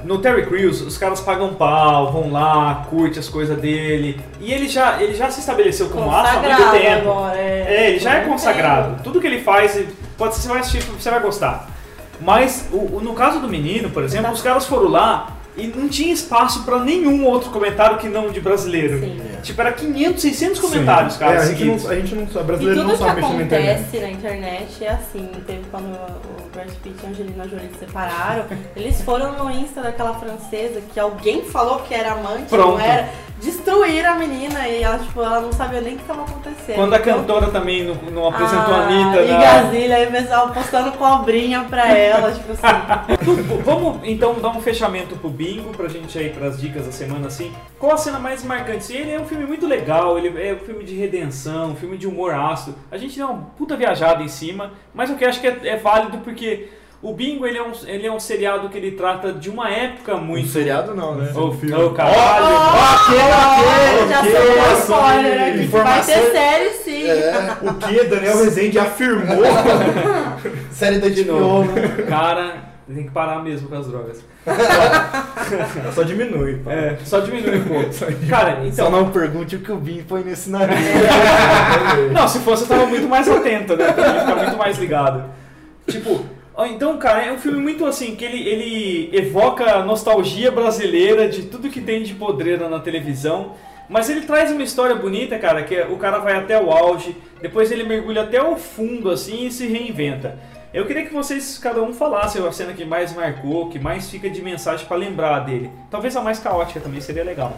No Terry Crews, os caras pagam pau, vão lá, curte as coisas dele. E ele já, ele já se estabeleceu como astro há muito tempo. agora. É, ele já é consagrado. tempo. Tudo que ele faz, pode ser, você vai assistir, você vai gostar. Mas o, o- no caso do menino, por exemplo, Tá. os caras foram lá e não tinha espaço pra nenhum outro comentário que não de brasileiro. Sim. Tipo, era 500, 600 comentários, Sim. cara. É, a, gente não, a gente não sabe, brasileiro não que sabe mexer na internet. acontece na internet é assim. Teve quando o Brad Pitt e a Angelina Jolie se separaram, eles foram no Insta daquela francesa que alguém falou que era amante, Pronto. não era, destruíram a menina e ela, tipo, ela não sabia nem o que estava acontecendo. Quando a Então, cantora também não, não apresentou a ah, Anitta. E na- Gasilha, aí o pessoal postando cobrinha pra ela, tipo assim. Vamos então dar um fechamento pro bingo, pra gente aí, pras dicas da semana assim. Qual a cena mais marcante? Ele é um filme muito legal, ele é um filme de redenção, um filme de humor ácido. A gente deu uma puta viajada em cima, mas o que eu acho que é, é válido porque o bingo ele é, um, ele é um seriado que ele trata de uma época muito. Um seriado não, né? Ô, filme. ô, caralho! Ok, ok, já ok, soltou ok. spoiler aqui. Vai Informação- ter série sim. É, O que Daniel Rezende afirmou. série da De novo. né? Cara, tem que parar mesmo com as drogas. Só diminui. pá. É, só diminui um pouco. Cara, Só então. não pergunte o que o Bin põe nesse nariz. Não, se fosse eu tava muito mais atento, né? Pra ficar muito mais ligado. Tipo, então, cara, é um filme muito assim, que ele, ele evoca a nostalgia brasileira de tudo que tem de podreira na televisão. Mas ele traz uma história bonita, cara, que é, o cara vai até o auge, depois ele mergulha até o fundo, assim, e se reinventa. Eu queria que vocês, cada um, falasse a cena que mais marcou, que mais fica de mensagem pra lembrar dele. Talvez a mais caótica também seria legal.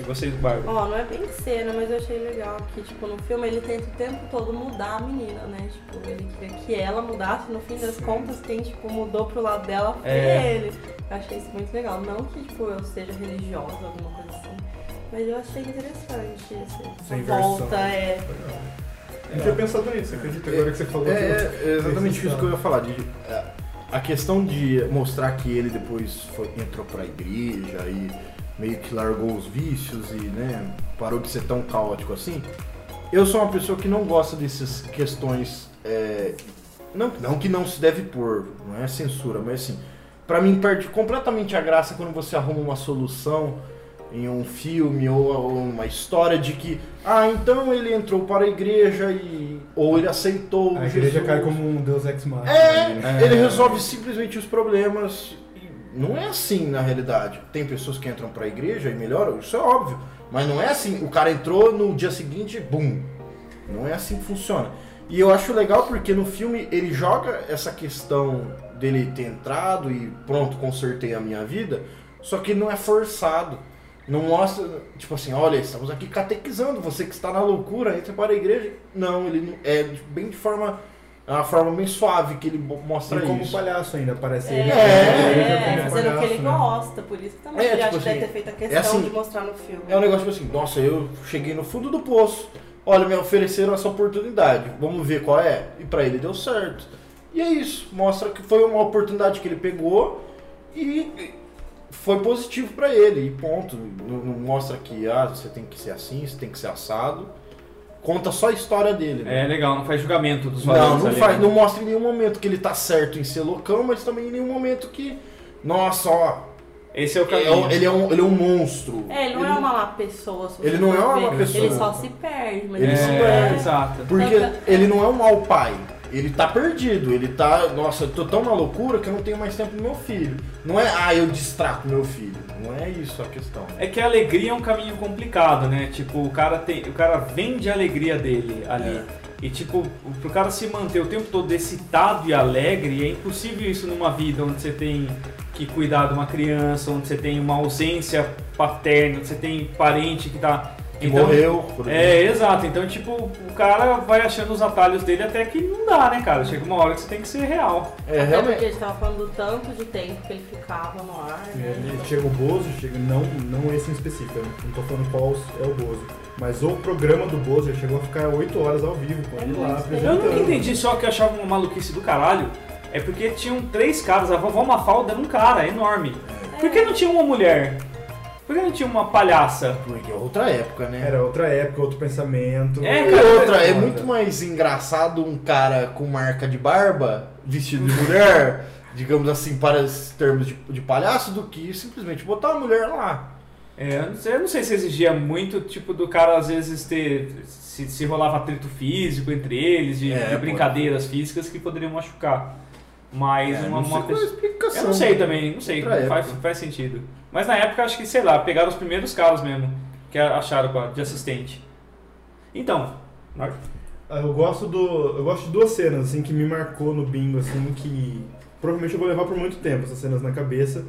E vocês, Bárbara? Ó, não é bem cena, mas eu achei legal que, tipo, no filme ele tenta o tempo todo mudar a menina, né? Tipo, ele queria que ela mudasse, no fim das contas, quem, tipo, mudou pro lado dela foi É. ele. Eu achei isso muito legal. Não que, tipo, eu seja religiosa, alguma coisa assim. Mas eu achei interessante Essa essa volta, é. Eu não tinha pensado nisso, acredita agora que você falou É, que é exatamente isso que eu ia falar. De, é, a questão de mostrar que ele depois foi, entrou pra igreja e meio que largou os vícios e né, parou de ser tão caótico assim. Eu sou uma pessoa que não gosta dessas questões. é, não, não que não se deve pôr, não é censura, mas assim, pra mim perde completamente a graça quando você arruma uma solução em um filme ou, uma história de que, ah, então ele entrou para a igreja e ou ele aceitou A igreja Jesus. cai como um deus ex machina. É, ele resolve simplesmente os problemas. Não é assim na realidade. Tem pessoas que entram pra igreja e melhoram, isso é óbvio. Mas não é assim. O cara entrou no dia seguinte, bum. Não é assim que funciona. E eu acho legal porque no filme ele joga essa questão dele ter entrado e pronto, consertei a minha vida. Só que não é forçado. Não mostra, tipo assim, olha, estamos aqui catequizando, você que está na loucura, entra para a igreja. Não, ele não- é bem de forma. É uma forma bem suave que ele mostra E como isso. palhaço ainda, aparece É, ele. É, é, como fazendo o que ele né? gosta, por isso que também É, ele tipo acho que deve assim, ter feito a é questão assim, de mostrar no filme. É um negócio tipo assim, nossa, eu cheguei no fundo do poço. Olha, me ofereceram essa oportunidade. Vamos ver qual é. E pra ele deu certo. E é isso. Mostra que foi uma oportunidade que ele pegou e foi positivo pra ele. E ponto. Não, não mostra que ah, você tem que ser assim, você tem que ser assado. Conta só a história dele. né? É legal, não faz julgamento dos Não, valores não ali, faz, né? não mostra em nenhum momento que ele tá certo em ser loucão, mas também em nenhum momento que, nossa, ó, Esse é o é caminho. um- ele, é um, ele é um monstro. É, ele não é uma má pessoa. Ele não é uma má pessoa. Ele só se perde, mas Ele ele se não é, é. exato. Porque Tanto- ele não é um mau pai. Ele tá perdido, ele tá. Nossa, eu tô tão na loucura que eu não tenho mais tempo pro meu filho. Não é, ah, eu distrato meu filho. Não é isso a questão. É que a alegria é um caminho complicado, né? Tipo, o cara tem, o cara vende a alegria dele ali. É. E tipo, pro cara se manter o tempo todo excitado e alegre, é impossível isso numa vida onde você tem que cuidar de uma criança, onde você tem uma ausência paterna, onde você tem parente que tá Que morreu, por É, exato. Então, tipo, o cara vai achando os atalhos dele até que não dá, né, cara? Chega uma hora que você tem que ser real. É, Até porque a realmente. gente tava falando do tanto de tempo que ele ficava no ar, né? Ele chega o Bozo, chega, não, não esse em específico, não tô falando qual é o Bozo. Mas o programa do Bozo chegou a ficar 8 horas ao vivo com É ele lá apresentando. Eu nunca entendi só que eu achava uma maluquice do caralho. É porque tinham três caras, a vovó Mafalda era um cara enorme. Por que não tinha uma mulher? Por que não tinha uma palhaça? Porque é outra época, né? Era outra época, outro pensamento. É, E cara, outra, é foda. muito mais engraçado um cara com marca de barba, vestido de mulher, digamos assim, para os termos de, de palhaço, do que simplesmente botar uma mulher lá. É, eu não sei- eu não sei se exigia muito, tipo, do cara às vezes ter. Se, se rolava atrito físico entre eles, de, É, de pode. brincadeiras físicas que poderiam machucar. Mas É, uma, não sei uma qual é pessoa. explicação. Eu não sei também, não sei, faz, faz sentido. Mas na época acho que, sei lá, pegaram os primeiros caras mesmo, que acharam de assistente. Então. Ah, Eu gosto do. Eu gosto de duas cenas assim que me marcou no bingo, assim, que provavelmente eu vou levar por muito tempo essas cenas na cabeça.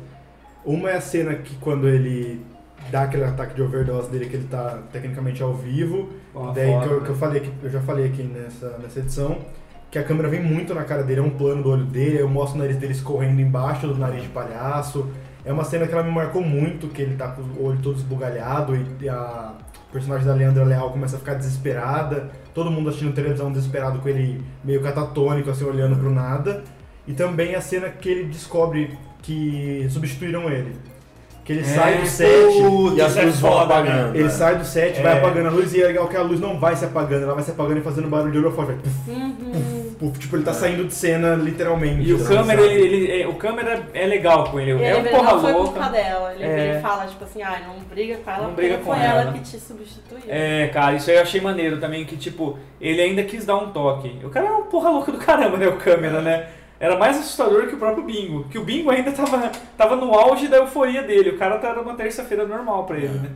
Uma é a cena que quando ele dá aquele ataque de overdose dele que ele tá tecnicamente ao vivo. Lá Daí fora, que, eu, né? que eu falei que eu já falei aqui nessa, nessa edição, que a câmera vem muito na cara dele, é um plano do olho dele, eu mostro o nariz dele escorrendo embaixo do nariz de palhaço. É uma cena que ela me marcou muito, que ele tá com o olho todo esbugalhado e a personagem da Leandra Leal começa a ficar desesperada, todo mundo assistindo televisão desesperado com ele meio catatônico, assim, olhando pro nada. E também a cena que ele descobre que substituíram ele. Que ele sai do set. Putz, E as é luzes vão apagando. né? Ele sai do set, É. vai apagando a luz e é legal que a luz não vai se apagando, ela vai se apagando e fazendo barulho de puf, Uhum. Puf, tipo, ele tá saindo de cena literalmente. E o sabe? câmera, ele, ele- é, o câmera é legal com ele. É ele um porra não foi culpa louca. dela. Ele, É. ele fala, tipo assim, ah, não briga com ela, Não briga com foi ela. ela. que te substituiu. É, cara, isso aí eu achei maneiro também, que tipo, ele ainda quis dar um toque. O cara é uma porra louca do caramba, né, o câmera, né? Era mais assustador que o próprio Bingo. Que o Bingo ainda tava, tava no auge da euforia dele. O cara tá era uma terça-feira normal pra ele, né?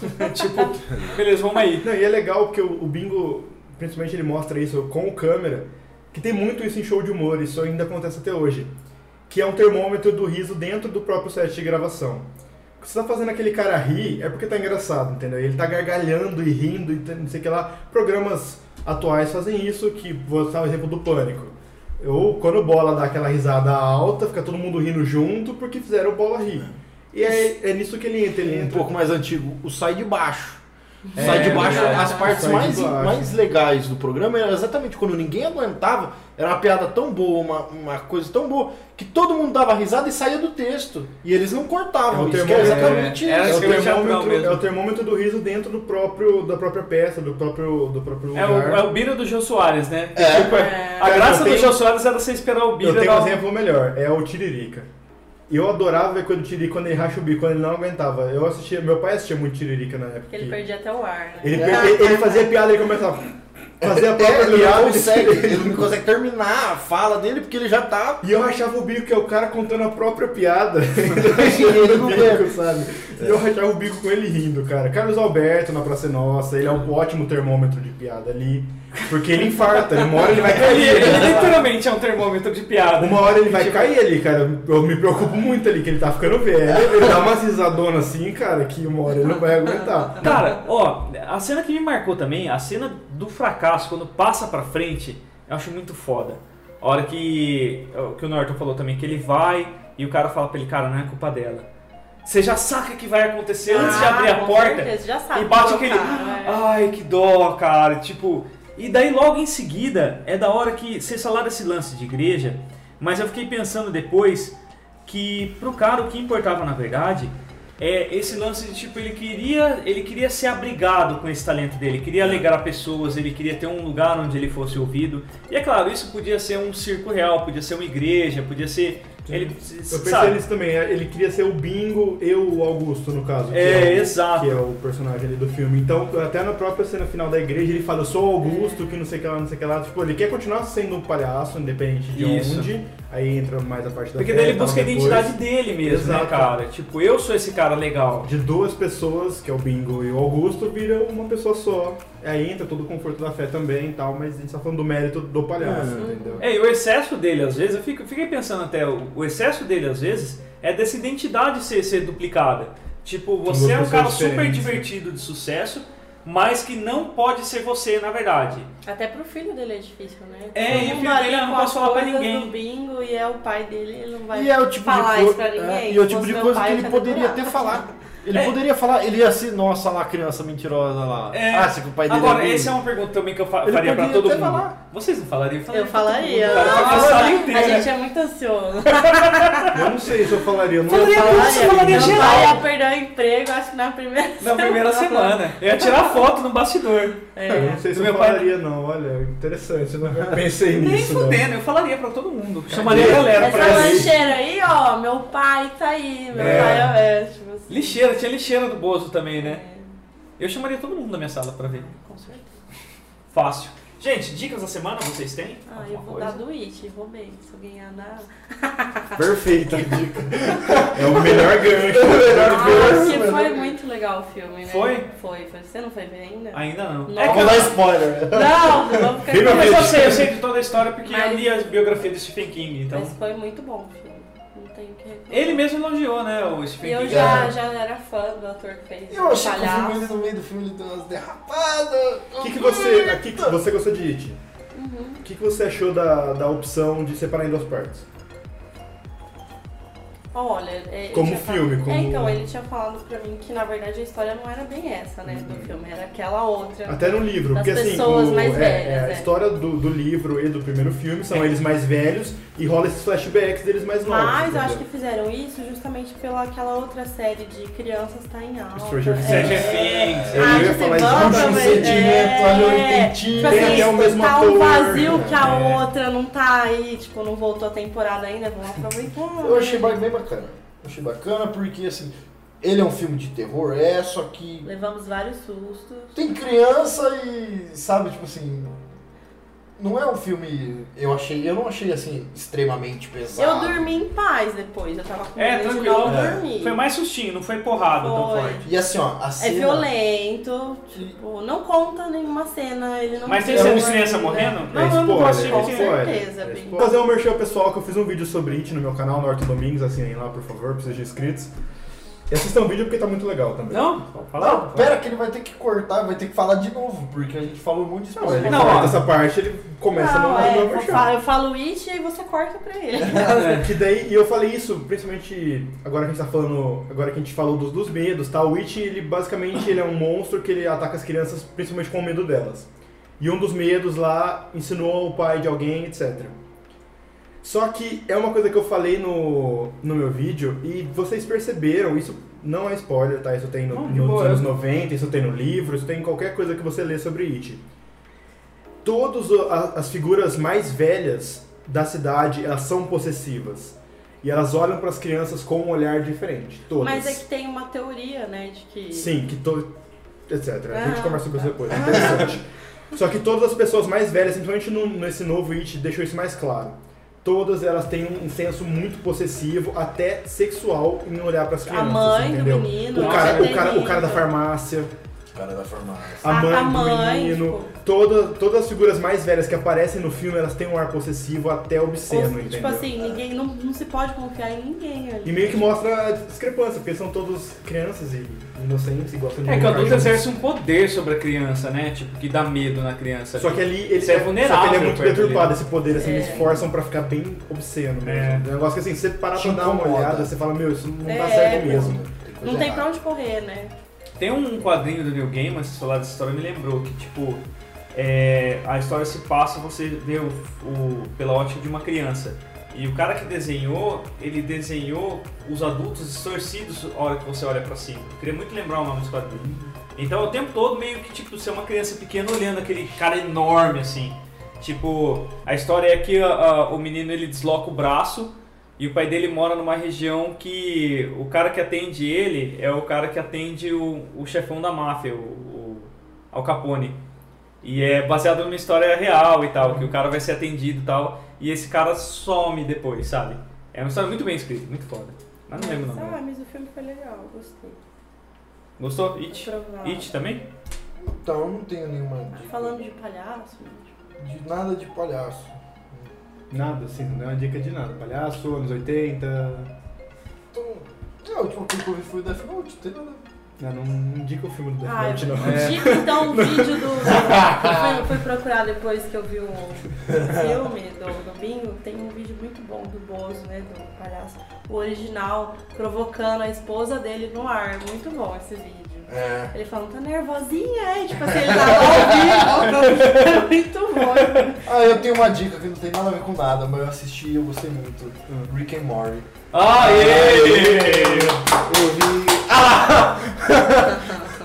tipo, beleza, vamos aí. Não, e é legal porque o, o Bingo, principalmente ele mostra isso com câmera, que tem muito isso em show de humor, isso ainda acontece até hoje, que é um termômetro do riso dentro do próprio set de gravação. Se você tá fazendo aquele cara rir, é porque tá engraçado, entendeu? Ele tá gargalhando e rindo e não sei o que lá. Programas atuais fazem isso, que vou dar o exemplo do Pânico. Ou quando o Bola dá aquela risada alta, fica todo mundo rindo junto porque fizeram o Bola rir. E é, é nisso que ele entra, ele Um entra. pouco mais antigo, o Sai de Baixo. É, sai de baixo, verdade. as partes mais, baixo. mais legais do programa era exatamente quando ninguém aguentava, era uma piada tão boa, uma, uma coisa tão boa, que todo mundo dava risada e saía do texto. E eles não cortavam. É o isso que é termômetro, exatamente é, isso. É o, termômetro, é o termômetro do riso dentro do próprio, da própria peça, do próprio, do próprio É lugar. o, é o Bira do Jô Soares, né? É. Tipo, É. A graça do tenho- Jô Soares era você esperar o Bira Eu tenho dar um um- exemplo melhor, é o Tiririca. Eu adorava ver quando o Tiririca, quando ele racha o bico, quando ele não aguentava. Eu assistia, meu pai assistia muito Tiririca na época. Porque ele que- perdia até o ar, né? ele, per- ele- ele fazia piada e começava a fazer a É, própria ele, não piada. consegue, ele não consegue terminar a fala dele porque ele já tá. E eu rachava o bico, que é o cara contando a própria piada. ele não bico, sabe? E eu rachava o bico com ele rindo, cara. Carlos Alberto na Praça é Nossa, ele é um ótimo termômetro de piada ali. Porque ele infarta, uma hora ele vai Ele, cair. ele literalmente é um termômetro de piada. Uma hora ele vai cair ali, cara. Eu me preocupo muito ali, que ele tá ficando velho. Ele dá umas risadonas assim, cara, que uma hora ele não vai aguentar. Cara, ó, a cena que me marcou também, a cena do fracasso, quando passa pra frente, eu acho muito foda. A hora que, que o Norton falou também, que ele vai e o cara fala pra ele, cara, não é culpa dela. Você já saca que vai acontecer antes de Ah, abrir a porta. certeza, já sabe E bate aquele. é o cara, é. Ai, que dó, cara. Tipo. E daí logo em seguida é da hora que. Vocês falaram desse lance de igreja, mas eu fiquei pensando depois que pro cara o que importava na verdade é esse lance de tipo, ele queria, ele queria ser abrigado com esse talento dele, queria alegrar pessoas, ele queria ter um lugar onde ele fosse ouvido. E é claro, isso podia ser um circo real, podia ser uma igreja, podia ser. Ele, Eu pensei nisso também, ele queria ser o Bingo e o Augusto, no caso. que É, o- exato. Que é o personagem ali do filme. Então, até na própria cena final da igreja, ele fala, eu sou o Augusto, que não sei o que lá, não sei o que lá. Tipo, ele quer continuar sendo um palhaço, independente de Isso. onde. Aí entra mais a parte da Porque daí ele busca a depois. identidade dele mesmo, né, Exato. cara? Tipo, eu sou esse cara legal. De duas pessoas, que é o Bingo e o Augusto, vira uma pessoa só. Aí entra todo o conforto da fé também e tal, mas a gente tá falando do mérito do palhaço, Uhum. entendeu? É, e o excesso dele, às vezes, eu fico, fiquei pensando até, o, o excesso dele, às vezes, é dessa identidade ser, ser duplicada. Tipo, você é um cara super diferentes. divertido de sucesso, mas que não pode ser você, na verdade. Até pro filho dele é difícil, né? É, Todo e o mundo filho dele não posso falar pra ninguém. do bingo e é o pai dele, ele não vai E é o tipo falar de isso pra ninguém. e é o tipo de coisa que ele poderia ter falado. Ele É. poderia falar, ele ia ser, nossa lá, criança mentirosa lá. É. Ah, se que o pai dele Agora, é essa é uma pergunta também que eu fa- Ele faria pra todo até mundo. falar. Vocês não falariam? Eu falaria. mundo, cara, pra Nossa, sala a gente é muito ansioso. Eu não sei se eu falaria, eu não Falaria eu tudo, você falaria Meu geral. pai ia perder o emprego, acho que na primeira Na primeira semana. Eu ia tirar foto no bastidor. Eu É. não sei se Do eu pai- falaria, não. Olha, interessante, eu não pensei Nem nisso. não. fudendo, eu falaria pra todo mundo. Chamaria a galera Essa pra ir. lancheira aí, ó, meu pai tá aí, meu É. pai é, assim. Lixeira, tinha lixeira do Bozo também, né? Eu chamaria todo mundo da minha sala pra ver. Com certeza. Fácil. Gente, dicas da semana vocês têm? Ah, eu Alguma vou coisa? dar do It, roubei. Se eu ganhar na. Perfeita a dica. É o melhor gancho. Ah, que foi muito legal o filme, né? Foi? Foi, foi. Você não foi ver ainda? Ainda não. Não. É que eu, dar spoiler. Não, não vamos ficar mas eu sei, eu sei de toda a história porque Mas- eu li a biografia do Stephen King, então. Mas foi muito bom o filme. Tenho o que reclamar. Ele mesmo elogiou, né, o E Stephen eu King. já, já era fã do ator que fez Eu achei que o filme, ele, no meio do filme, ele deu umas derrapadas. O que, que você. A que que você gostou de It? Uhum. O que, que você achou da, da opção de separar em duas partes? Olha, é, ele Como filme, falado- como- É, então, ele tinha falado pra mim que na verdade a história não era bem essa, né, do filme, era aquela outra. Até no livro, Das porque assim, pessoas o- mais é, velhas, é, a é. história do, do livro e do primeiro filme são eles mais velhos e rola esses flashbacks deles mais novos. Mas eu entendeu? acho que fizeram isso justamente pela aquela outra série de crianças tá em alta. Stranger Things. Stranger Things. Eu Ah, ia falar você isso. um sentimento, olha o é, intentinho. Tipo Tem assim, até o mesmo tá ator. um vazio que a É. outra não tá aí, tipo, não voltou a temporada ainda, vamos aproveitar. Eu achei bem bacana. Eu achei bacana porque, assim, ele é um filme de terror, é, só que Levamos vários sustos. tem criança e, sabe, tipo assim... não é um filme. Eu achei. Eu não achei assim extremamente pesado. Eu dormi em paz depois, eu tava com É, medo de tranquilo. não É. dormir. Foi mais sustinho, não foi porrada tão Foi. forte. E assim, ó, a É cena. violento, tipo, não conta nenhuma cena, ele não Mas tem cena de criança morrendo? É Não, eu não spoiler, é Com certeza, É spoiler. Fazer um merchan pessoal que eu fiz um vídeo sobre It no meu canal, Norton Domingos, assinem lá por favor, precisa de inscritos. E assistam o vídeo porque tá muito legal também. Não? Falar? Não, pera que ele vai ter que cortar, vai ter que falar de novo, porque a gente falou muito de Não, ele. Não, corta ó. essa parte, ele começa Não, no, é, no eu, falo, eu falo it e aí você corta pra ele. Que daí, e eu falei isso, principalmente agora que a gente tá falando, agora que a gente falou dos, dos medos, tá? O It, ele basicamente ele é um monstro que ele ataca as crianças principalmente com medo delas. E um dos medos lá ensinou o pai de alguém, etc. Só que é uma coisa que eu falei no, no meu vídeo e vocês perceberam, isso não é spoiler, tá? Isso tem no, Não, nos boa. anos 90, isso tem no livro, isso tem em qualquer coisa que você lê sobre It. Todas as figuras mais velhas da cidade, elas são possessivas. E elas olham para as crianças com um olhar diferente. Todas. Mas é que tem uma teoria, né, de que... Sim, que to... etc. A gente Ah, conversa sobre isso depois. é Interessante. Só que todas as pessoas mais velhas, principalmente no, nesse novo It, deixou isso mais claro. Todas elas têm um senso muito possessivo, até sexual, em olhar para as A crianças. mãe do entendeu? menino, O cara, o, cara, o cara da farmácia, Cara da farmácia. a A- mãe a do mãe, menino. tipo- Toda, todas as figuras mais velhas que aparecem no filme, elas têm um ar possessivo até obsceno, Ou, entendeu? tipo assim, ninguém, não, não se pode confiar em ninguém ali. E meio que mostra a discrepância, porque são todos crianças e inocentes e gostam de É que o adulto exerce um poder sobre a criança, né? Tipo, que dá medo na criança. Só que ali ele, é Só que vulnerável ele é muito deturpado esse poder, assim, É. eles forçam pra ficar bem obsceno mesmo. É. É um negócio que assim, você parar pra dar uma olhada, você fala, meu, isso não É, tá certo mesmo. Não tem pra onde correr, né? Tem um quadrinho do Neil Gaiman, se falar dessa história, me lembrou que, tipo, é, a história se passa, você vê o, o- pela ótica de uma criança. E o cara que desenhou, ele desenhou os adultos distorcidos a hora que você olha pra cima. Eu queria muito lembrar o nome desse quadrinho. Então, o tempo todo, meio que, tipo, você é uma criança pequena olhando aquele cara enorme, assim. Tipo, a história é que a- a- o menino, ele desloca o braço e o pai dele mora numa região que o cara que atende ele é o cara que atende o, o chefão da máfia, o, o Al Capone. E é baseado numa história real e tal, que o cara vai ser atendido e tal, e esse cara some depois, sabe? É uma história muito bem escrita, muito foda. Mas não lembro o Ah, mas o filme foi legal, gostei. Gostou? It? It também? Então, eu não tenho nenhuma Ah, dica. Falando de palhaço, gente. De nada de palhaço. Nada, assim, não é uma dica de nada. Palhaço, anos 80. Então, é, a última coisa que eu vi foi o Death Note, não tem nada. Não, não, não indica o filme do Death Ah, Note, não. É. digo então o vídeo do. eu fui, fui procurar depois que eu vi o filme do, do Bingo. Tem um vídeo muito bom do Bozo, né? Do palhaço. O original provocando a esposa dele no ar. Muito bom esse vídeo. É. Ele falando, tá nervosinha, e tipo assim, ele tava ao vivo. É muito bom. Ah, eu tenho uma dica que não tem nada a ver com nada, mas eu assisti e eu gostei muito. Rick and Morty. Aê! Eu vi.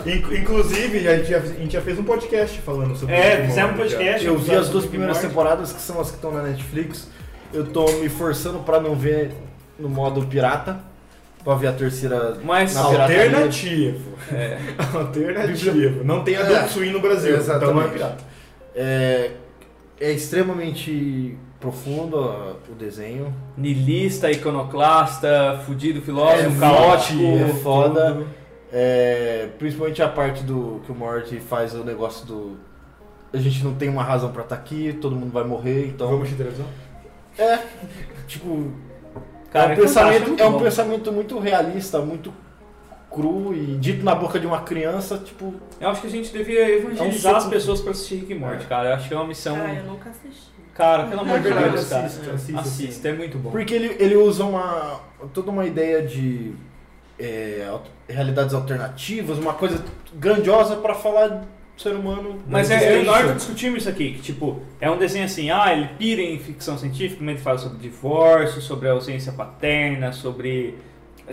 Inc- Inclusive, a gente, já, a gente já fez um podcast falando sobre É, fizemos um podcast. Eu vi as duas primeiras Morty. temporadas, que são as que estão na Netflix. Eu tô me forçando pra não ver no modo pirata. Pra ver a terceira Mas na. Alternativo. É. Alternativo. Não tem Adult É. Swim no Brasil, então não é Exatamente. pirata. É, é extremamente profundo ó, o desenho. Nilista, iconoclasta, fudido, filósofo, É caótico. é foda. É, principalmente a parte do que o Morty faz o negócio do. A gente não tem uma razão pra estar aqui, todo mundo vai morrer, então. Vamos de televisão? É, tipo, Cara, é, um pensamento, fantástico, é um pensamento muito realista, muito cru e dito na boca de uma criança, tipo, Eu acho que a gente devia evangelizar É um as pessoas pra assistir Rick e Morty, cara. Eu acho que é uma missão. Ah, eu nunca assisti. Cara, pelo amor É de verdade, Deus, cara. assista, assista, Assista, é muito bom. porque ele, ele usa uma toda uma ideia de é, al- realidades alternativas, uma coisa grandiosa pra falar ser humano. Mas é, eu e. Norton discutimos isso aqui, que tipo, é um desenho assim, ah, ele pira em ficção científica, mas ele fala sobre divórcio, sobre a ausência paterna, sobre.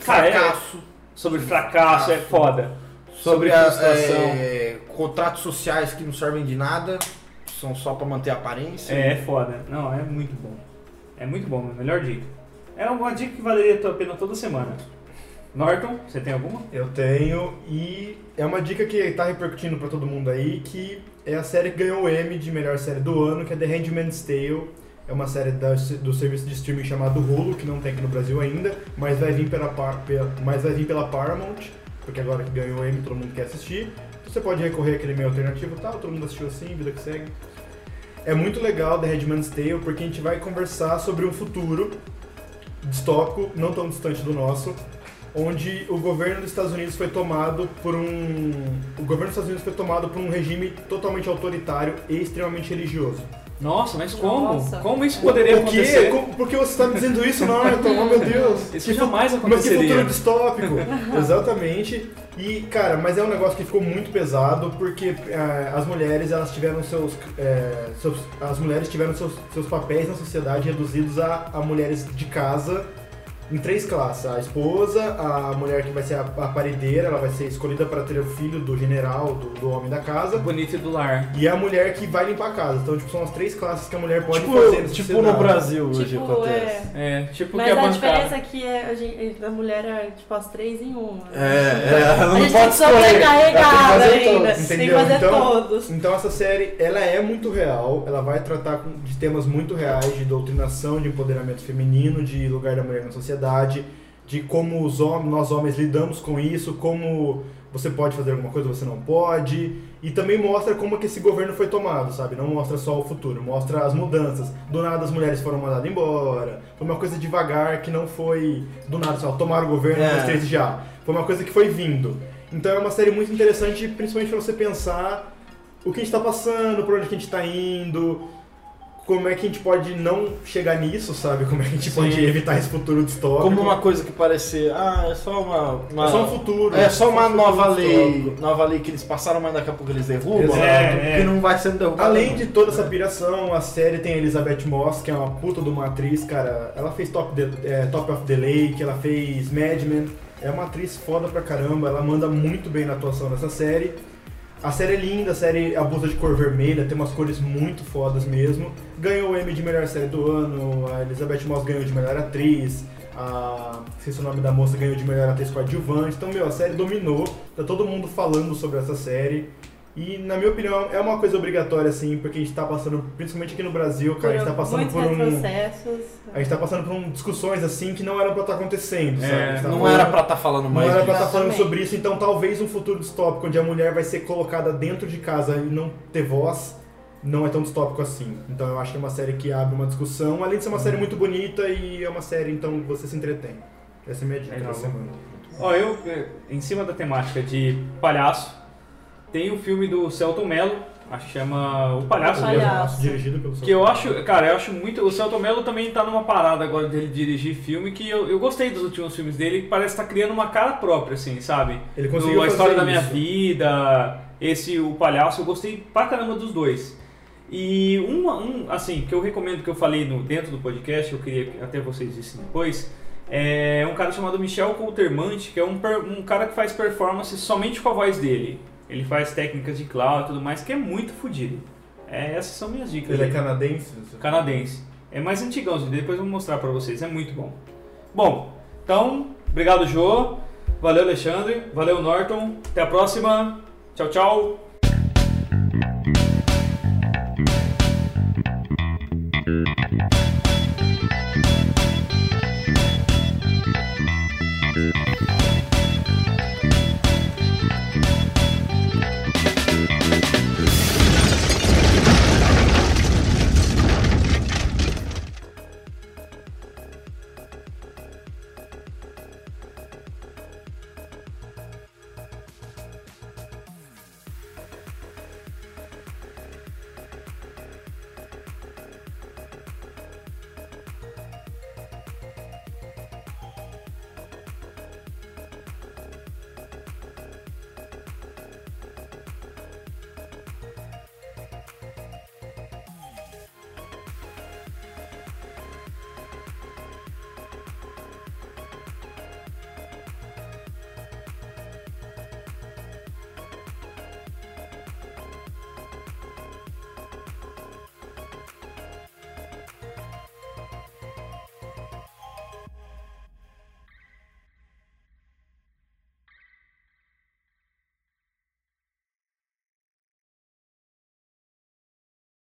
Cara, é- fracasso, sobre fracasso, é foda. sobre sobre a, frustração. é, contratos sociais que não servem de nada, são só pra manter a aparência. É, é foda. Não, é muito bom. É muito bom, melhor dica. É uma dica que valeria a pena toda semana. Norton, você tem alguma? Eu tenho, e é uma dica que tá repercutindo pra todo mundo aí, que é a série que ganhou o Emmy de melhor série do ano, que é The Handmaid's Tale. É uma série da- do serviço de streaming chamado Hulu, que não tem aqui no Brasil ainda, mas vai vir pela, pela- mas vai vir pela Paramount, porque agora que ganhou o Emmy todo mundo quer assistir. Você pode recorrer àquele meio alternativo tal, todo mundo assistiu assim, vida que segue. É muito legal The Handmaid's Tale, porque a gente vai conversar sobre um futuro distópico, não tão distante do nosso, onde o governo dos Estados Unidos foi tomado por um o governo dos Estados Unidos foi tomado por um regime totalmente autoritário e extremamente religioso. Nossa, mas como? Nossa. Como isso poderia o quê? acontecer? Como- Por que você está me dizendo isso, Norton? Oh meu Deus! Isso jamais Mas que aconteceria. futuro distópico! Exatamente. E, cara, mas é um negócio que ficou muito pesado porque eh, as mulheres, elas tiveram seus, eh, seus- As mulheres tiveram seus, seus papéis na sociedade reduzidos a, a mulheres de casa em três classes. A esposa, a mulher que vai ser a, a paredeira, ela vai ser escolhida para ter o filho do general, do, do homem da casa. Bonito e do lar. E a mulher que vai limpar a casa. Então, tipo, são as três classes que a mulher pode Tipo, fazer na tipo no Brasil hoje Tipo, acontece. é. É, tipo Mas que a a bancada. diferença é que é, a, gente, a mulher é tipo as três em uma. É, é, ela A não gente tem pode que fazer ainda. todos. Tem que fazer Então- todos. Então essa série, ela é muito real, ela vai tratar de temas muito reais, de doutrinação, de empoderamento feminino, de lugar da mulher na sociedade, de como os homens, nós homens lidamos com isso, como você pode fazer alguma coisa, você não pode, e também mostra como que esse governo foi tomado, sabe? Não mostra só o futuro, mostra as mudanças. Do nada as mulheres foram mandadas embora, foi uma coisa devagar que não foi do nada, só tomaram o governo, É. três já. Foi uma coisa que foi vindo. Então é uma série muito interessante, principalmente pra você pensar o que a gente tá passando, por onde a gente tá indo, como é que a gente pode não chegar nisso, sabe? Como é que a gente Sim. pode evitar esse futuro distópico. Como uma coisa que parecer, ah, é só uma. uma- É só um futuro. É só uma um futuro nova lei, distópico. nova lei que eles passaram, mas daqui a pouco eles derrubam. É, é. que não vai sendo derrubado. Além não. de toda essa piração, a série tem a Elizabeth Moss, que é uma puta de uma atriz, cara. Ela fez Top, the- é, Top of the Lake, ela fez Mad Men. É uma atriz foda pra caramba, ela manda muito bem na atuação dessa série. A série é linda, a série abusa de cor vermelha, tem umas cores muito fodas mesmo. Ganhou o Emmy de melhor série do ano, a Elizabeth Moss ganhou de melhor atriz, a. esqueci o nome da moça ganhou de melhor atriz coadjuvante. Então, meu, a série dominou, tá todo mundo falando sobre essa série. E, na minha opinião, é uma coisa obrigatória, assim, porque a gente tá passando, principalmente aqui no Brasil, cara, a gente tá passando por um. A gente tá passando por um, discussões assim que não eram pra estar acontecendo, É, sabe? Tá Não falando- era pra estar falando não mais era pra estar falando Exatamente. sobre isso, então talvez um futuro distópico onde a mulher vai ser colocada dentro de casa e não ter voz não é tão distópico assim. Então eu acho que é uma série que abre uma discussão, além de ser uma série muito bonita e é uma série então você se entretém. Essa é a minha dica da semana. Ó, eu, eh, em cima da temática de palhaço, tem o filme do Celton Mello, acho que chama O Palhaço O. Palhaço. Dirigido pelo Que eu acho, cara, eu acho muito. O Celton Mello também tá numa parada agora dele dirigir filme que eu, eu gostei dos últimos filmes dele, que parece estar criando uma cara própria, assim, sabe? Ele Do conseguiu A História da Minha isso. Vida, esse O Palhaço, eu gostei pra caramba dos dois. E um, um assim, que eu recomendo que eu falei no, dentro do podcast, eu queria que até vocês vissem depois, é um cara chamado Michel Coultermante, que é um, um cara que faz performance somente com a voz dele. Ele faz técnicas de clown e tudo mais, que é muito fodido. É, essas são minhas dicas. Ele é aí. canadense? canadense. É mais antigãozinho, depois eu vou mostrar pra vocês, é muito bom. Bom, então, obrigado Jô, valeu Alexandre, valeu Norton, até a próxima, tchau, tchau.